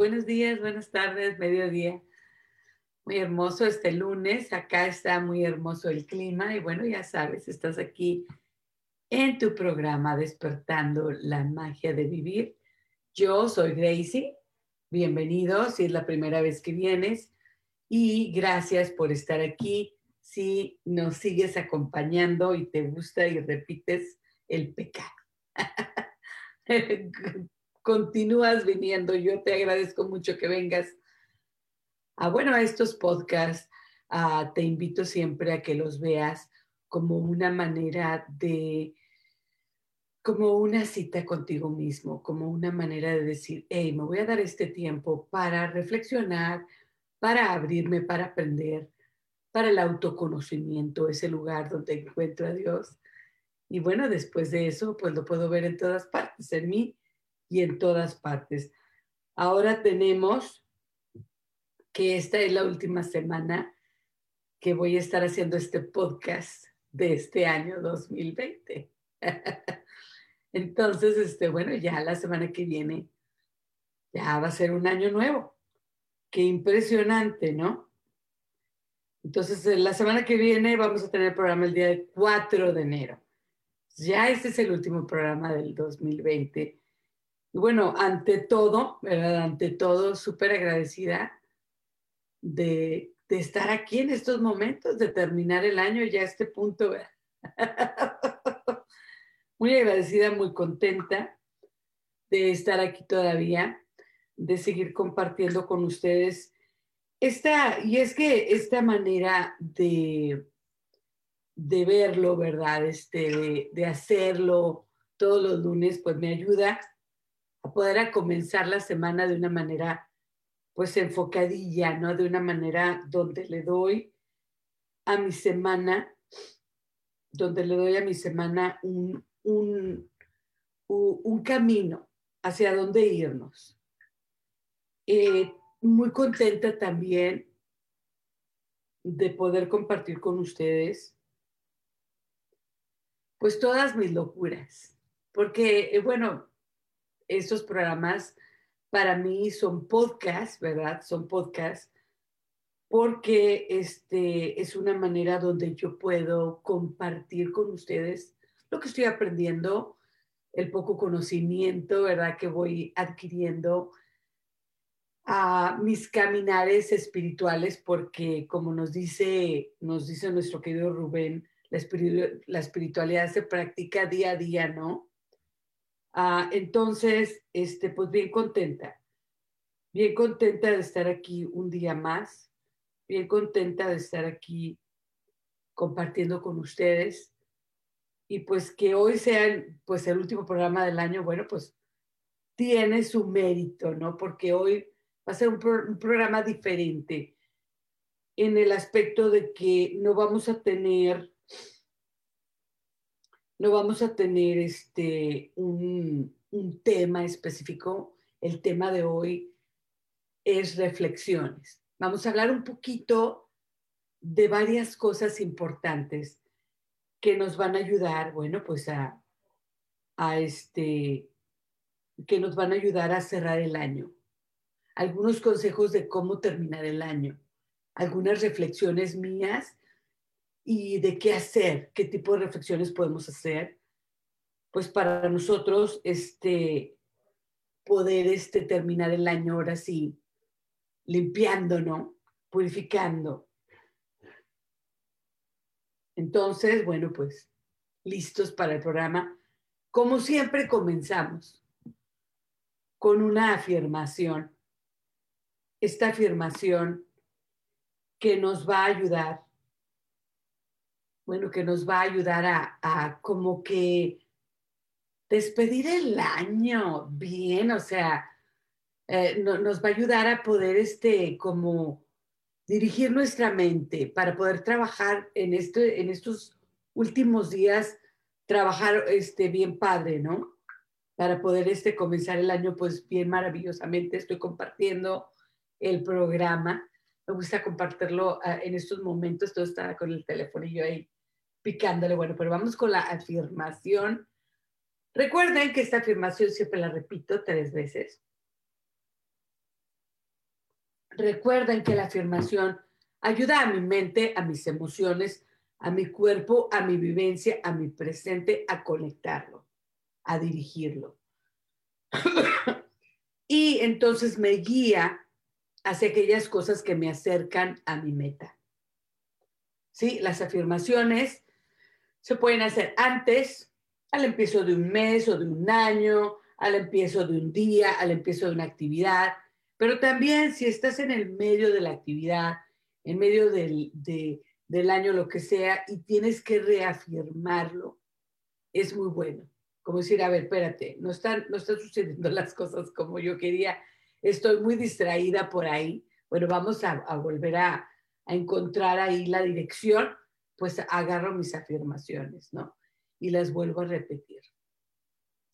Buenos días, buenas tardes, mediodía. Muy hermoso este lunes. Acá está muy hermoso el clima y bueno, ya sabes, estás aquí en tu programa Despertando la Magia de Vivir. Yo soy Gracie. Bienvenido si es la primera vez que vienes y gracias por estar aquí. Si nos sigues acompañando y te gusta y repites el pecado. continúas viniendo. Yo te agradezco mucho que vengas a, bueno, a estos podcasts. te invito siempre a que los veas como una manera de, como una cita contigo mismo, como una manera de decir, hey, me voy a dar este tiempo para reflexionar, para abrirme, para aprender, para el autoconocimiento, ese lugar donde encuentro a Dios. Y bueno, después de eso, pues lo puedo ver en todas partes, en mí y en todas partes. Ahora tenemos que esta es la última semana que voy a estar haciendo este podcast de este año 2020. Entonces, este, bueno, ya la semana que viene ya va a ser un año nuevo. Qué impresionante, ¿no? Entonces, la semana que viene vamos a tener el programa el día 4 de enero. Ya este es el último programa del 2020 y bueno, ante todo, ¿verdad? Ante todo, súper agradecida de, estar aquí en estos momentos, de terminar el año ya a este punto. muy agradecida, muy contenta de estar aquí todavía, de seguir compartiendo con ustedes esta, y es que esta manera de, de verlo, ¿verdad? Este, de, de hacerlo todos los lunes, pues me ayuda a poder comenzar la semana de una manera pues enfocadilla, ¿no? De una manera donde le doy a mi semana, donde le doy a mi semana un, un, un camino hacia dónde irnos. Eh, muy contenta también de poder compartir con ustedes pues todas mis locuras, porque eh, bueno, estos programas para mí son podcasts, ¿verdad? Son podcasts porque este, es una manera donde yo puedo compartir con ustedes lo que estoy aprendiendo, el poco conocimiento, ¿verdad? Que voy adquiriendo a mis caminares espirituales, porque como nos dice, nos dice nuestro querido Rubén, la, la espiritualidad se practica día a día, ¿no? Ah, entonces, este, pues bien contenta, bien contenta de estar aquí un día más, bien contenta de estar aquí compartiendo con ustedes. Y pues que hoy sea pues el último programa del año, bueno, pues tiene su mérito, ¿no? Porque hoy va a ser un programa diferente en el aspecto de que no vamos a tener no vamos a tener este, un, tema específico. El tema de hoy es reflexiones. Vamos a hablar un poquito de varias cosas importantes que nos van a ayudar, bueno, pues a, a este, que nos van a ayudar a cerrar el año. Algunos consejos de cómo terminar el año. Algunas reflexiones mías y de qué hacer, qué tipo de reflexiones podemos hacer, pues para nosotros este, poder este, terminar el año ahora sí limpiando, ¿no? purificando. Entonces, bueno, pues listos para el programa. Como siempre comenzamos con una afirmación. Esta afirmación que nos va a ayudar, bueno, que nos va a ayudar a, como que despedir el año bien, o sea, eh, nos va a ayudar a poder, este, como dirigir nuestra mente para poder trabajar en, este, en estos últimos días, trabajar este, bien padre, ¿no? Para poder este, comenzar el año pues bien maravillosamente. Estoy compartiendo el programa. Me gusta compartirlo ah, en estos momentos. Todo está con el yo ahí picándole. Bueno, pero vamos con la afirmación. Recuerden que esta afirmación siempre la repito tres veces. Recuerden que la afirmación ayuda a mi mente, a mis emociones, a mi cuerpo, a mi vivencia, a mi presente, a conectarlo, a dirigirlo. y entonces me guía hacia aquellas cosas que me acercan a mi meta. ¿Sí? Las afirmaciones se pueden hacer antes, al empiezo de un mes o de un año, al empiezo de un día, al empiezo de una actividad, pero también si estás en el medio de la actividad, en medio del, de, del año, lo que sea, y tienes que reafirmarlo, es muy bueno. Como decir, a ver, espérate, no están, no están sucediendo las cosas como yo quería, estoy muy distraída por ahí. Bueno, vamos a, volver a, a encontrar ahí la dirección, pues agarro mis afirmaciones, ¿no? Y las vuelvo a repetir.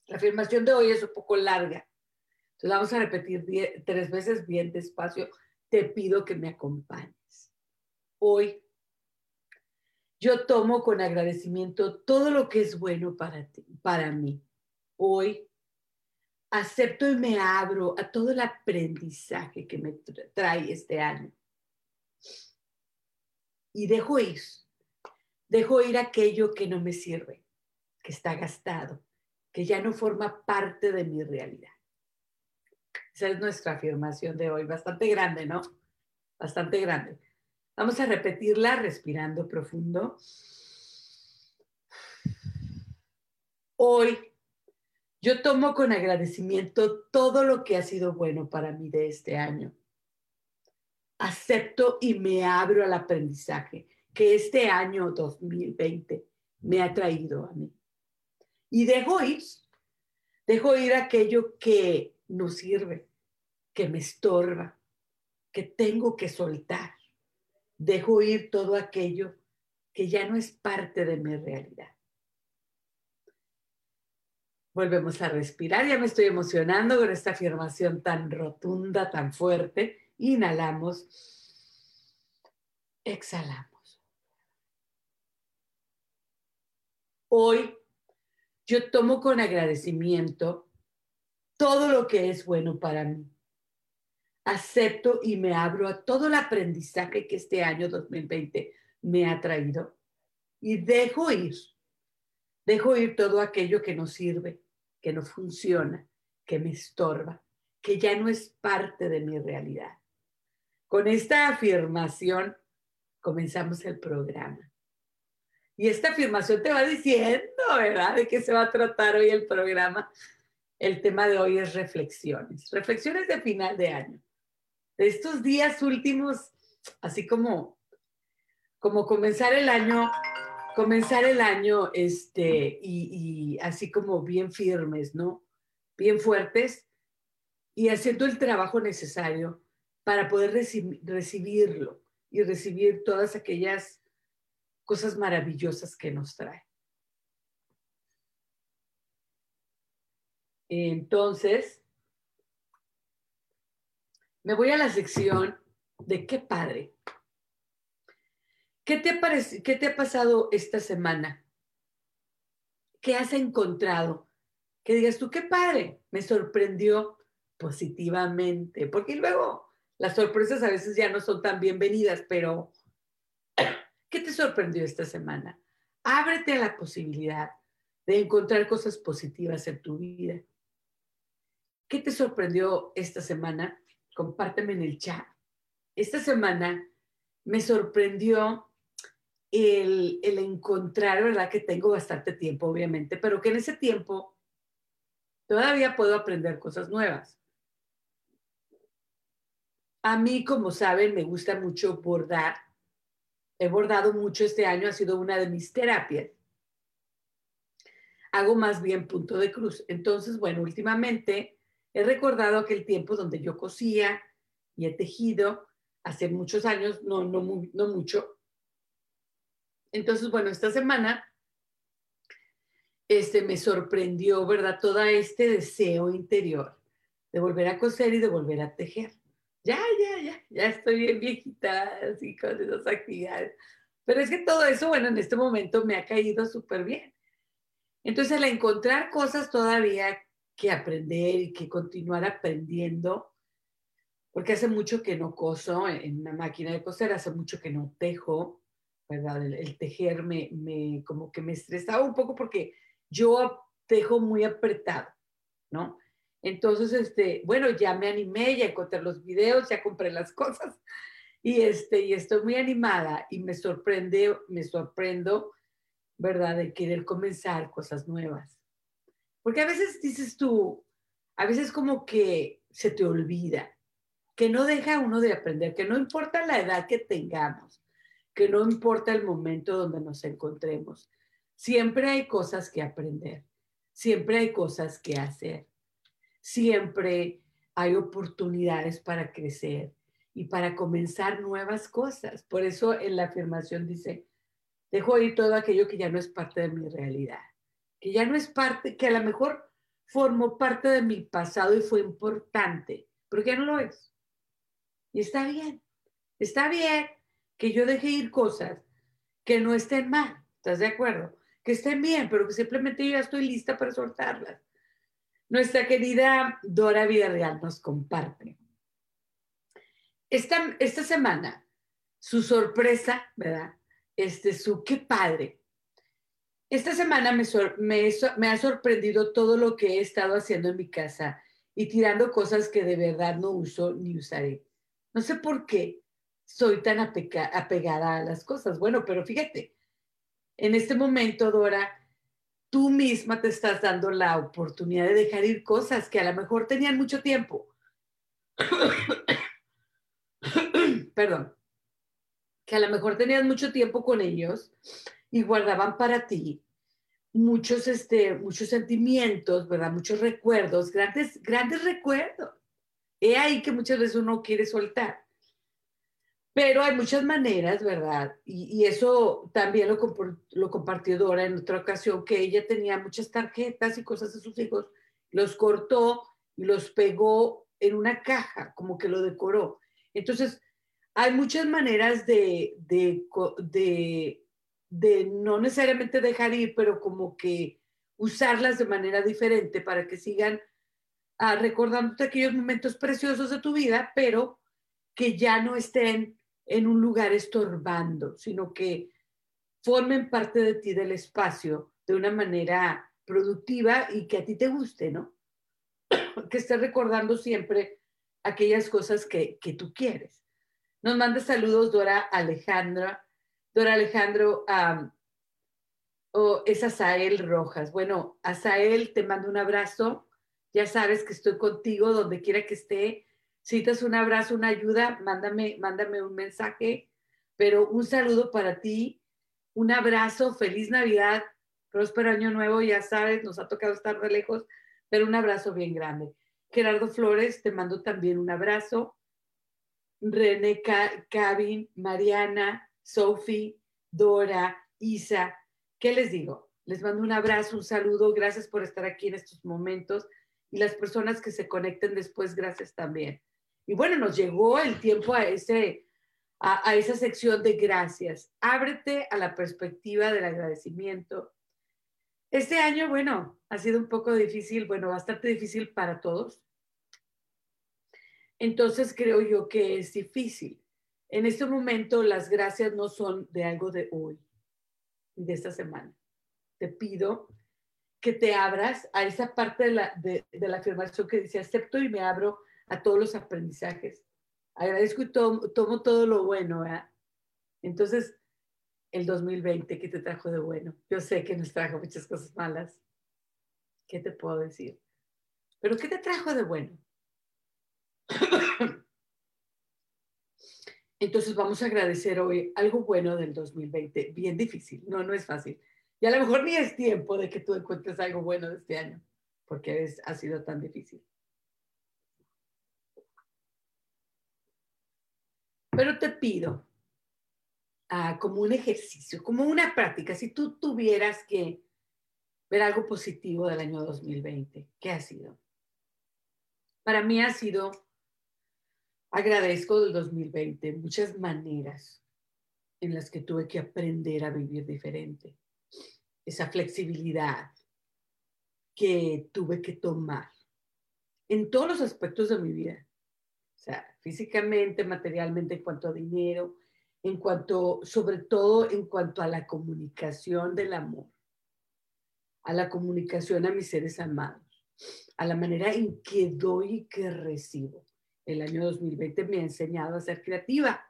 La afirmación de hoy es un poco larga, entonces vamos a repetir tres veces bien despacio. Te pido que me acompañes. Hoy yo tomo con agradecimiento todo lo que es bueno para ti, para mí. Hoy acepto y me abro a todo el aprendizaje que me trae este año. Y dejo ir, dejo ir aquello que no me sirve, que está gastado, que ya no forma parte de mi realidad. Esa es nuestra afirmación de hoy, bastante grande, ¿no? Bastante grande. Vamos a repetirla respirando profundo. Hoy yo tomo con agradecimiento todo lo que ha sido bueno para mí de este año. Acepto y me abro al aprendizaje que este año 2020 me ha traído a mí. Y dejo ir, dejo ir aquello que no sirve, que me estorba, que tengo que soltar dejo ir todo aquello que ya no es parte de mi realidad. Volvemos a respirar, ya me estoy emocionando con esta afirmación tan rotunda, tan fuerte. Inhalamos, exhalamos. Hoy yo tomo con agradecimiento todo lo que es bueno para mí acepto y me abro a todo el aprendizaje que este año 2020 me ha traído y dejo ir, dejo ir todo aquello que no sirve, que no funciona, que me estorba, que ya no es parte de mi realidad. Con esta afirmación comenzamos el programa. Y esta afirmación te va diciendo, ¿verdad?, de qué se va a tratar hoy el programa. El tema de hoy es reflexiones, reflexiones de final de año de estos días últimos, así como, como comenzar el año, comenzar el año, este, y, así como bien firmes, ¿no? Bien fuertes y haciendo el trabajo necesario para poder recibirlo y recibir todas aquellas cosas maravillosas que nos trae. Entonces, me voy a la sección de qué padre. ¿Qué te, ha ¿Qué te ha pasado esta semana? ¿Qué has encontrado? Que digas tú, qué padre, me sorprendió positivamente, porque luego las sorpresas a veces ya no son tan bienvenidas, pero ¿qué te sorprendió esta semana? Ábrete a la posibilidad de encontrar cosas positivas en tu vida. ¿Qué te sorprendió esta semana? compárteme en el chat esta semana me sorprendió el, el, encontrar, ¿verdad? Que tengo bastante tiempo, obviamente, pero que en ese tiempo todavía puedo aprender cosas nuevas. A mí, como saben, me gusta mucho bordar. He bordado mucho este año, ha sido una de mis terapias. Hago más bien punto de cruz. Entonces, bueno, últimamente he recordado aquel tiempo donde yo cosía y he tejido hace muchos años, no, no, mucho. Entonces, bueno, esta semana este, me sorprendió, ¿verdad? Todo este deseo interior de volver a coser y de volver a tejer. Ya, ya, ya, ya estoy bien viejita, así con esas actividades. Pero es que todo eso, bueno, en este momento me ha caído súper bien. Entonces, al encontrar cosas todavía que aprender y que continuar aprendiendo, porque hace mucho que no coso en una máquina de coser, hace mucho que no tejo, ¿verdad? El, tejer me, me, como que me estresaba un poco porque yo tejo muy apretado, ¿no? Entonces, este, bueno, ya me animé, ya encontré los videos, ya compré las cosas y, este, y estoy muy animada y me sorprende, me sorprendo, ¿verdad? De querer comenzar cosas nuevas. Porque a veces dices tú, a veces como que se te olvida, que no deja uno de aprender, que no importa la edad que tengamos, que no importa el momento donde nos encontremos, siempre hay cosas que aprender, siempre hay cosas que hacer, siempre hay oportunidades para crecer y para comenzar nuevas cosas. Por eso en la afirmación dice, dejo ir todo aquello que ya no es parte de mi realidad, que ya no es parte, que a lo mejor formó parte de mi pasado y fue importante, pero ya no lo es. Y está bien, está bien que yo deje ir cosas que no estén mal, ¿estás de acuerdo? Que estén bien, pero que simplemente yo ya estoy lista para soltarlas. Nuestra querida Dora Villarreal nos comparte. Esta, esta semana, su sorpresa, ¿verdad? Este, su qué padre. Esta semana me, me, me ha sorprendido todo lo que he estado haciendo en mi casa y tirando cosas que de verdad no uso ni usaré. No sé por qué, soy tan apegada a las cosas. Bueno, pero fíjate, en este momento, Dora, tú misma te estás dando la oportunidad de dejar ir cosas que a lo mejor tenían mucho tiempo. Perdón. Que a lo mejor tenías mucho tiempo con ellos y guardaban para ti muchos, este, muchos sentimientos, ¿verdad? Muchos recuerdos, grandes, grandes recuerdos. He ahí que muchas veces uno quiere soltar. Pero hay muchas maneras, ¿verdad? Y, eso también lo, lo compartió Dora en otra ocasión, que ella tenía muchas tarjetas y cosas de sus hijos, los cortó y los pegó en una caja, como que lo decoró. Entonces, hay muchas maneras de, de, de, no necesariamente dejar ir, pero como que usarlas de manera diferente para que sigan ah, recordándote aquellos momentos preciosos de tu vida, pero que ya no estén en un lugar estorbando, sino que formen parte de ti del espacio de una manera productiva y que a ti te guste, ¿no? que estés recordando siempre aquellas cosas que, que tú quieres. Nos manda saludos Dora Alejandra. Dora Alejandro, o es Asael Rojas. Bueno, Asael, te mando un abrazo. Ya sabes que estoy contigo donde quiera que esté necesitas un abrazo, una ayuda, mándame, mándame un mensaje, pero un saludo para ti, un abrazo, feliz Navidad, próspero año nuevo, ya sabes, nos ha tocado estar de lejos, pero un abrazo bien grande. Gerardo Flores, te mando también un abrazo. René Cabin, Mariana, Sophie, Dora, Isa, ¿qué les digo? Les mando un abrazo, un saludo, gracias por estar aquí en estos momentos y las personas que se conecten después, gracias también. Y bueno, nos llegó el tiempo a, ese, a, esa sección de gracias. Ábrete a la perspectiva del agradecimiento. Este año, bueno, ha sido un poco difícil, bueno, bastante difícil para todos. Entonces creo yo que es difícil. En este momento las gracias no son de algo de hoy, de esta semana. Te pido que te abras a esa parte de la, de la afirmación que dice, acepto y me abro a todos los aprendizajes, agradezco y tomo, todo lo bueno. Entonces, el 2020, ¿qué te trajo de bueno? Yo sé que nos trajo muchas cosas malas. ¿Qué te puedo decir? Pero ¿qué te trajo de bueno? Entonces vamos a agradecer hoy algo bueno del 2020. Bien difícil, no, no es fácil. Y a lo mejor ni es tiempo de que tú encuentres algo bueno de este año, porque es, ha sido tan difícil. Pero te pido, ah, como un ejercicio, como una práctica, si tú tuvieras que ver algo positivo del año 2020, ¿qué ha sido? Para mí ha sido, agradezco del 2020, muchas maneras en las que tuve que aprender a vivir diferente. Esa flexibilidad que tuve que tomar en todos los aspectos de mi vida. Sea, físicamente, materialmente, en cuanto a dinero, en cuanto, sobre todo en cuanto a la comunicación del amor a la comunicación a mis seres amados, a la manera en que doy y que recibo. El año 2020 me ha enseñado a ser creativa,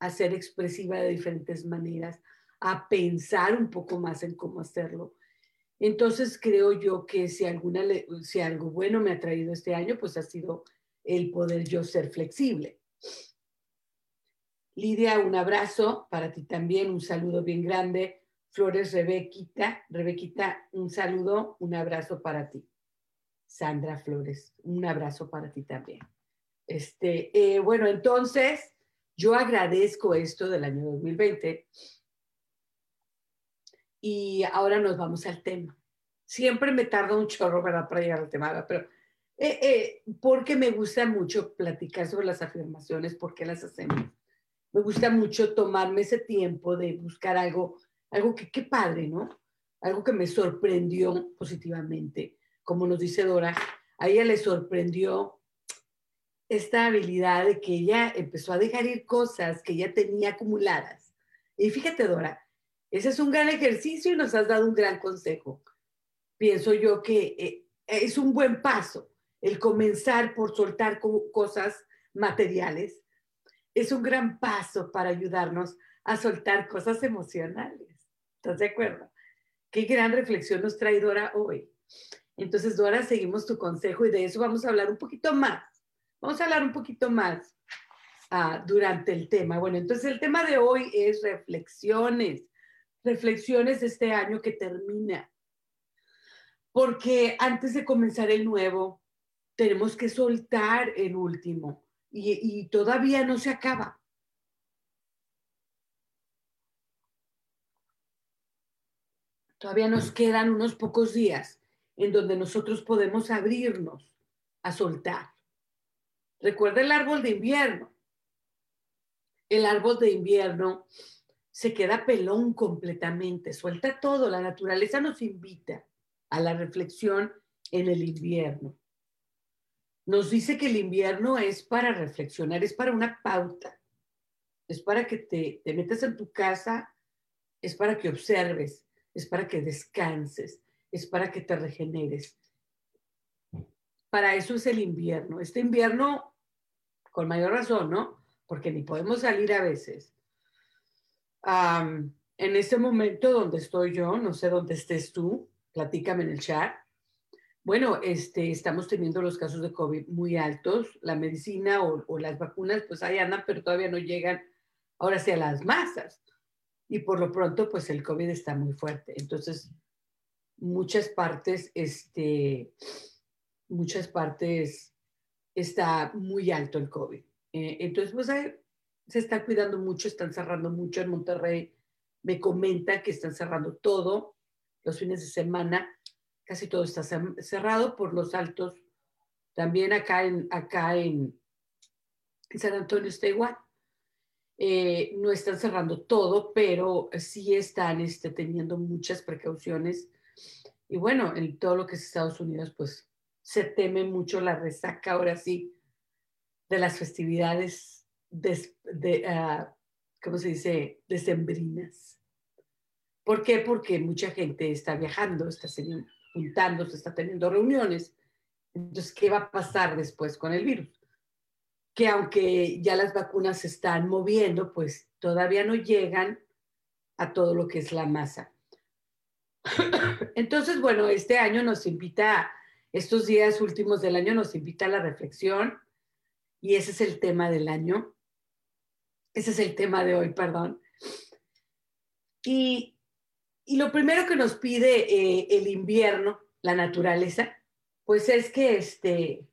a ser expresiva de diferentes maneras, a pensar un poco más en cómo hacerlo. Entonces creo yo que si, alguna, si algo bueno me ha traído este año, pues ha sido el poder yo ser flexible. Lidia, un abrazo para ti también, un saludo bien grande. Flores Rebequita. Rebequita, un saludo, un abrazo para ti. Sandra Flores, un abrazo para ti también. Este, eh, bueno, entonces, yo agradezco esto del año 2020 y ahora nos vamos al tema. Siempre me tarda un chorro, ¿verdad?, para llegar al tema, pero eh, eh, porque me gusta mucho platicar sobre las afirmaciones, por qué las hacemos. Me gusta mucho tomarme ese tiempo de buscar algo algo que qué padre, ¿no? Algo que me sorprendió positivamente. Como nos dice Dora, a ella le sorprendió esta habilidad de que ella empezó a dejar ir cosas que ya tenía acumuladas. Y fíjate, Dora, ese es un gran ejercicio y nos has dado un gran consejo. Pienso yo que eh, es un buen paso el comenzar por soltar cosas materiales. Es un gran paso para ayudarnos a soltar cosas emocionales. ¿Estás de acuerdo? Qué gran reflexión nos trae Dora hoy. Entonces, Dora, seguimos tu consejo y de eso vamos a hablar un poquito más. Vamos a hablar un poquito más ah, durante el tema. Bueno, entonces el tema de hoy es reflexiones, reflexiones de este año que termina. Porque antes de comenzar el nuevo, tenemos que soltar el último y todavía no se acaba. Todavía nos quedan unos pocos días en donde nosotros podemos abrirnos a soltar. Recuerda el árbol de invierno. El árbol de invierno se queda pelón completamente, suelta todo. La naturaleza nos invita a la reflexión en el invierno. Nos dice que el invierno es para reflexionar, es para una pauta, es para que te, metas en tu casa, es para que observes, es para que descanses, es para que te regeneres. Para eso es el invierno. Este invierno, con mayor razón, ¿no? Porque ni podemos salir a veces. en este momento donde estoy yo, no sé dónde estés tú, platícame en el chat. Bueno, este, estamos teniendo los casos de COVID muy altos. La medicina o, las vacunas, pues ahí andan, pero todavía no llegan ahora sí a las masas y por lo pronto, pues el COVID está muy fuerte. Entonces, muchas partes, este, muchas partes está muy alto el COVID. Eh, entonces, pues se está cuidando mucho, están cerrando mucho en Monterrey. Me comenta que están cerrando todo los fines de semana. Casi todo está cerrado por los altos. También acá en, acá en, San Antonio está igual. Eh, no están cerrando todo, pero sí están este, teniendo muchas precauciones. Y bueno, en todo lo que es Estados Unidos, pues se teme mucho la resaca ahora sí de las festividades de, ah, ¿cómo se dice?, decembrinas. ¿Por qué? Porque mucha gente está viajando, está juntándose, está teniendo reuniones. Entonces, ¿qué va a pasar después con el virus? que aunque ya las vacunas se están moviendo, pues todavía no llegan a todo lo que es la masa. Entonces, bueno, este año nos invita, estos días últimos del año nos invita a la reflexión y ese es el tema del año. Ese es el tema de hoy, perdón. Y, lo primero que nos pide eh, el invierno, la naturaleza, pues es que este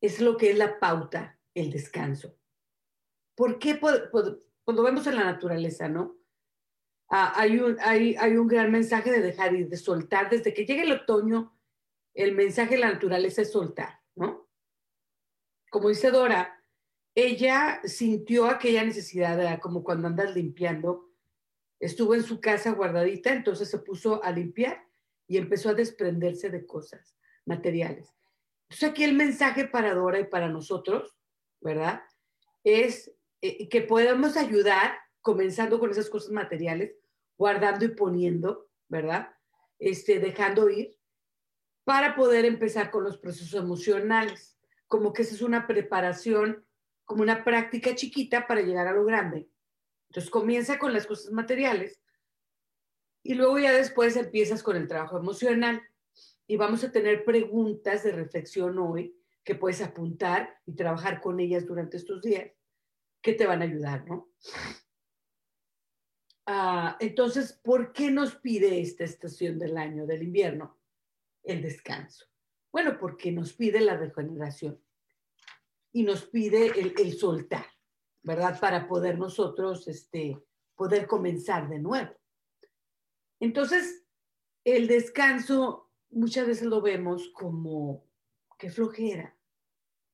es lo que es la pauta, el descanso. ¿Por qué cuando vemos en la naturaleza, no? Ah, hay, un, hay, hay un gran mensaje de dejar ir, de soltar. Desde que llega el otoño, el mensaje de la naturaleza es soltar, ¿no? Como dice Dora, ella sintió aquella necesidad, como cuando andas limpiando, estuvo en su casa guardadita, entonces se puso a limpiar y empezó a desprenderse de cosas materiales. Entonces aquí el mensaje para Dora y para nosotros, ¿verdad? Es eh, que podemos ayudar comenzando con esas cosas materiales, guardando y poniendo, ¿verdad? Este, dejando ir, para poder empezar con los procesos emocionales. Como que esa es una preparación, como una práctica chiquita para llegar a lo grande. Entonces comienza con las cosas materiales y luego ya después empiezas con el trabajo emocional. Y vamos a tener preguntas de reflexión hoy que puedes apuntar y trabajar con ellas durante estos días que te van a ayudar, ¿no? Ah, entonces, ¿por qué nos pide esta estación del año, del invierno? El descanso. Bueno, porque nos pide la regeneración y nos pide el, soltar, ¿verdad? Para poder nosotros, este, poder comenzar de nuevo. Entonces, el descanso muchas veces lo vemos como que flojera.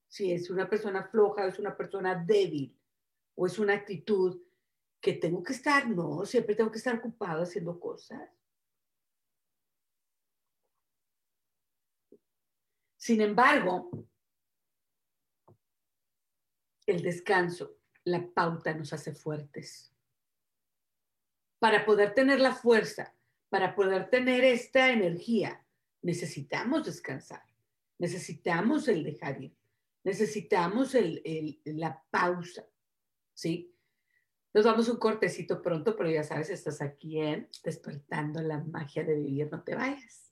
Si es una persona floja, es una persona débil o es una actitud que tengo que estar, no, siempre tengo que estar ocupado haciendo cosas. Sin embargo, el descanso, la pauta nos hace fuertes. Para poder tener la fuerza, para poder tener esta energía, necesitamos descansar, necesitamos el dejar ir, necesitamos la pausa, ¿sí? Nos damos un cortecito pronto, pero ya sabes, estás aquí en Despertando la magia de vivir, no te vayas.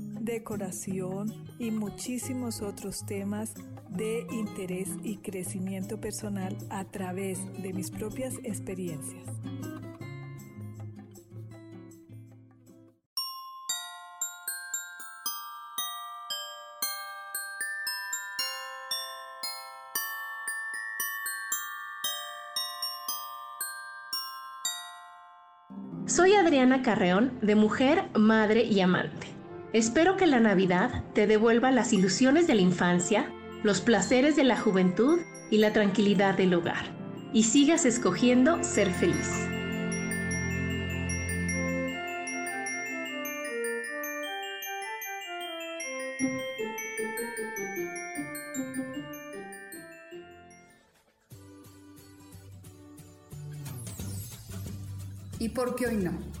decoración y muchísimos otros temas de interés y crecimiento personal a través de mis propias experiencias. Soy Adriana Carreón, de Mujer, Madre y Amante. Espero que la Navidad te devuelva las ilusiones de la infancia, los placeres de la juventud y la tranquilidad del hogar, y sigas escogiendo ser feliz. ¿Y por qué hoy no?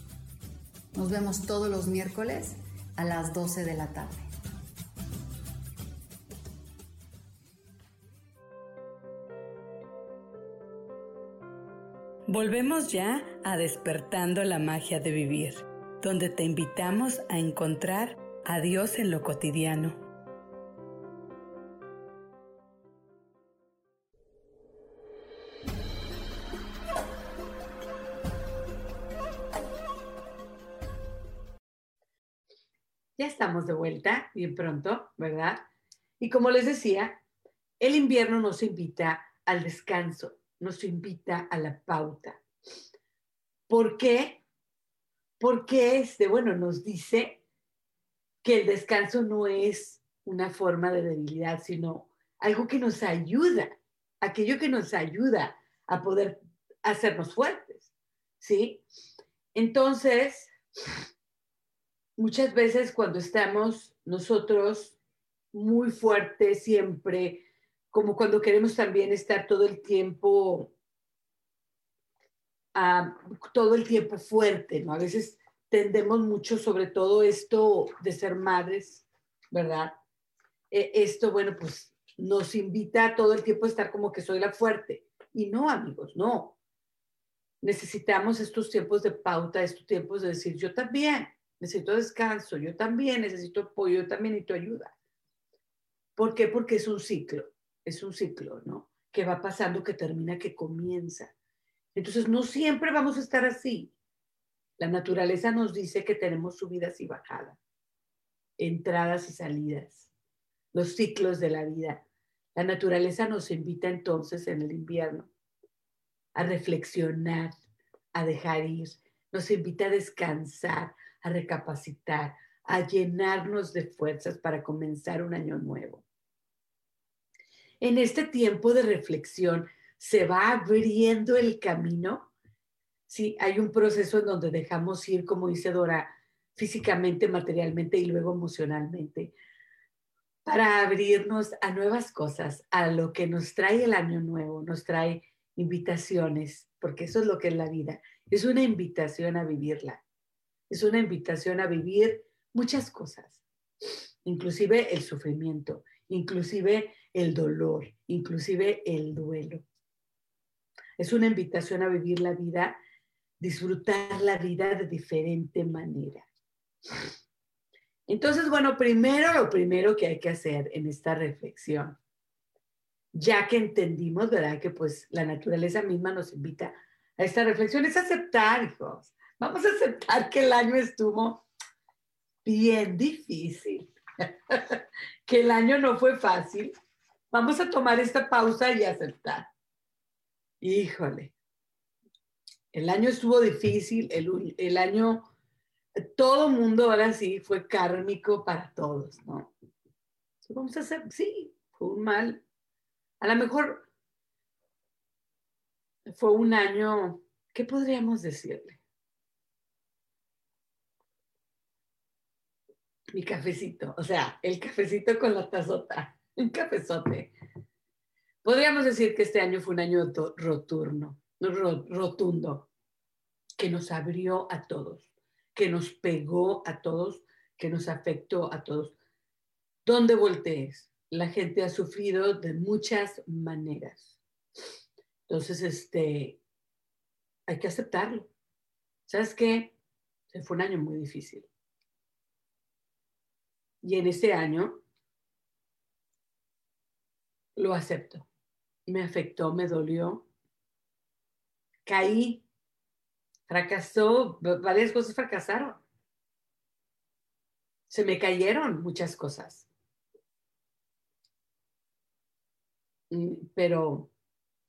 Nos vemos todos los miércoles a las 12 de la tarde. Volvemos ya a despertando la magia de vivir, donde te invitamos a encontrar a Dios en lo cotidiano. Estamos de vuelta, bien pronto, ¿verdad? Y como les decía, el invierno nos invita al descanso, nos invita a la pauta. ¿Por qué? Porque este, bueno, nos dice que el descanso no es una forma de debilidad, sino algo que nos ayuda, aquello que nos ayuda a poder hacernos fuertes, ¿sí? Entonces, muchas veces cuando estamos nosotros muy fuertes siempre, como cuando queremos también estar todo el tiempo, ah, todo el tiempo fuerte, ¿no? A veces tendemos mucho sobre todo esto de ser madres, ¿verdad? E, esto, bueno, pues nos invita todo el tiempo a estar como que soy la fuerte. Y no, amigos, no. Necesitamos estos tiempos de pauta, estos tiempos de decir, yo también, necesito descanso, yo también necesito apoyo, yo también necesito ayuda. ¿Por qué? Porque es un ciclo, es un ciclo, ¿no? Que va pasando, que termina, que comienza. Entonces, no siempre vamos a estar así. La naturaleza nos dice que tenemos subidas y bajadas, entradas y salidas, los ciclos de la vida. La naturaleza nos invita entonces en el invierno a reflexionar, a dejar ir, nos invita a descansar, a recapacitar, a llenarnos de fuerzas para comenzar un año nuevo. En este tiempo de reflexión se va abriendo el camino. Sí, hay un proceso en donde dejamos ir, como dice Dora, físicamente, materialmente y luego emocionalmente, para abrirnos a nuevas cosas, a lo que nos trae el año nuevo, nos trae invitaciones, porque eso es lo que es la vida, es una invitación a vivirla es una invitación a vivir muchas cosas, inclusive el sufrimiento, inclusive el dolor, inclusive el duelo. Es una invitación a vivir la vida, disfrutar la vida de diferente manera. Entonces, bueno, primero lo primero que hay que hacer en esta reflexión, ya que entendimos, ¿verdad? Que pues la naturaleza misma nos invita a esta reflexión, es aceptar, hijos, Vamos a aceptar que el año estuvo bien difícil, que el año no fue fácil. Vamos a tomar esta pausa y aceptar. Híjole, el año estuvo difícil, el, año, todo mundo ahora sí fue kármico para todos, ¿no? Vamos a hacer, sí, fue un mal. A lo mejor fue un año, ¿qué podríamos decirle? Mi cafecito, o sea, el cafecito con la tazota, un cafezote. Podríamos decir que este año fue un año roturno, rotundo, que nos abrió a todos, que nos pegó a todos, que nos afectó a todos. ¿Dónde voltees? La gente ha sufrido de muchas maneras. Entonces, este, hay que aceptarlo. ¿Sabes qué? Fue un año muy difícil. Y en ese año lo acepto. Me afectó, me dolió. Caí, fracasó, varias cosas fracasaron. Se me cayeron muchas cosas. Mm, pero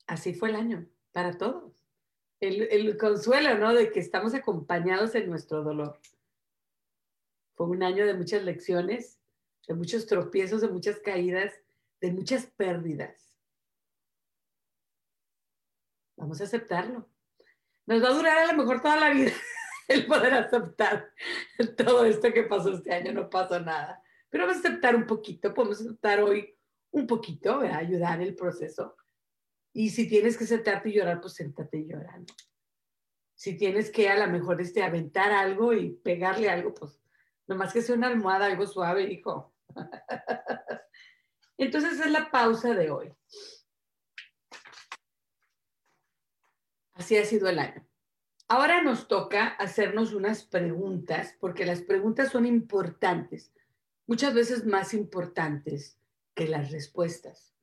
así fue el año para todos. El, el, consuelo, ¿no? De que estamos acompañados en nuestro dolor. Un año de muchas lecciones, de muchos tropiezos, de muchas caídas, de muchas pérdidas. Vamos a aceptarlo. Nos va a durar a lo mejor toda la vida el poder aceptar todo esto que pasó este año, no pasó nada. Pero vamos a aceptar un poquito, podemos aceptar hoy un poquito, a ayudar el proceso. Y si tienes que sentarte y llorar, pues sentate y llorando. Si tienes que a lo mejor este, aventar algo y pegarle algo, pues Nomás que sea una almohada, algo suave, hijo. Entonces es la pausa de hoy. Así ha sido el año. Ahora nos toca hacernos unas preguntas, porque las preguntas son importantes, muchas veces más importantes que las respuestas.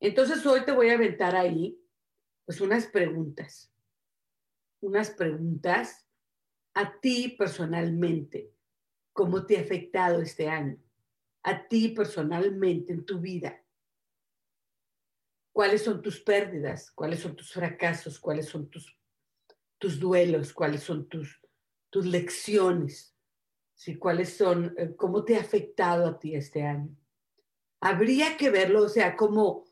Entonces hoy te voy a aventar ahí, pues unas preguntas, unas preguntas a ti personalmente, ¿cómo te ha afectado este año? A ti personalmente en tu vida. ¿Cuáles son tus pérdidas? ¿Cuáles son tus fracasos? ¿Cuáles son tus tus duelos, cuáles son tus, tus lecciones, ¿sí? cuáles son, eh, cómo te ha afectado a ti este año. Habría que verlo, o sea, como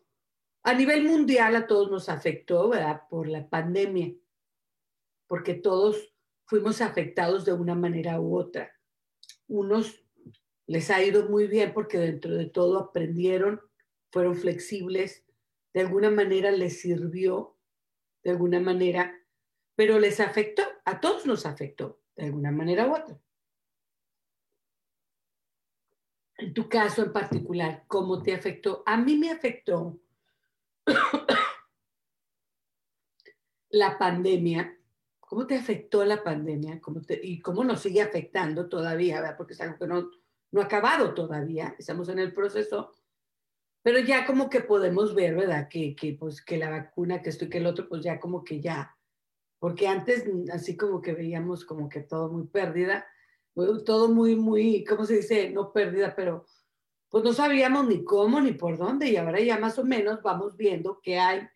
a nivel mundial a todos nos afectó, ¿verdad? Por la pandemia, porque todos fuimos afectados de una manera u otra. Unos les ha ido muy bien porque dentro de todo aprendieron, fueron flexibles, de alguna manera les sirvió, de alguna manera pero les afectó, a todos nos afectó, de alguna manera u otra. En tu caso en particular, ¿cómo te afectó? A mí me afectó la pandemia. ¿Cómo te afectó la pandemia? ¿Cómo y cómo nos sigue afectando todavía? Porque es algo que no, no ha acabado todavía, estamos en el proceso, pero ya como que podemos ver, ¿verdad? Que, que, pues, que la vacuna, que esto y que el otro, pues ya como que ya porque antes así como que veíamos como que todo muy pérdida, todo muy, muy, ¿cómo se dice? No pérdida, pero pues no sabíamos ni cómo ni por dónde y ahora ya más o menos vamos viendo que hay